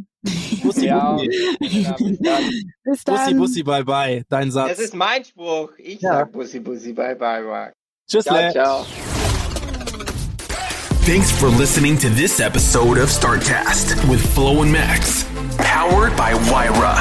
Bussi, Ja, Bussi. Helena, bis dann. Bis dann. Bussi, Bussi, bye, bye. Dein Das Satz. ist mein Spruch. Ich Ja. sag Bussi, Bussi, bye, bye, bye. Tschüss, Ciao, ciao. Thanks for listening to this episode of StartCast with Flo and Max, powered by Wyra.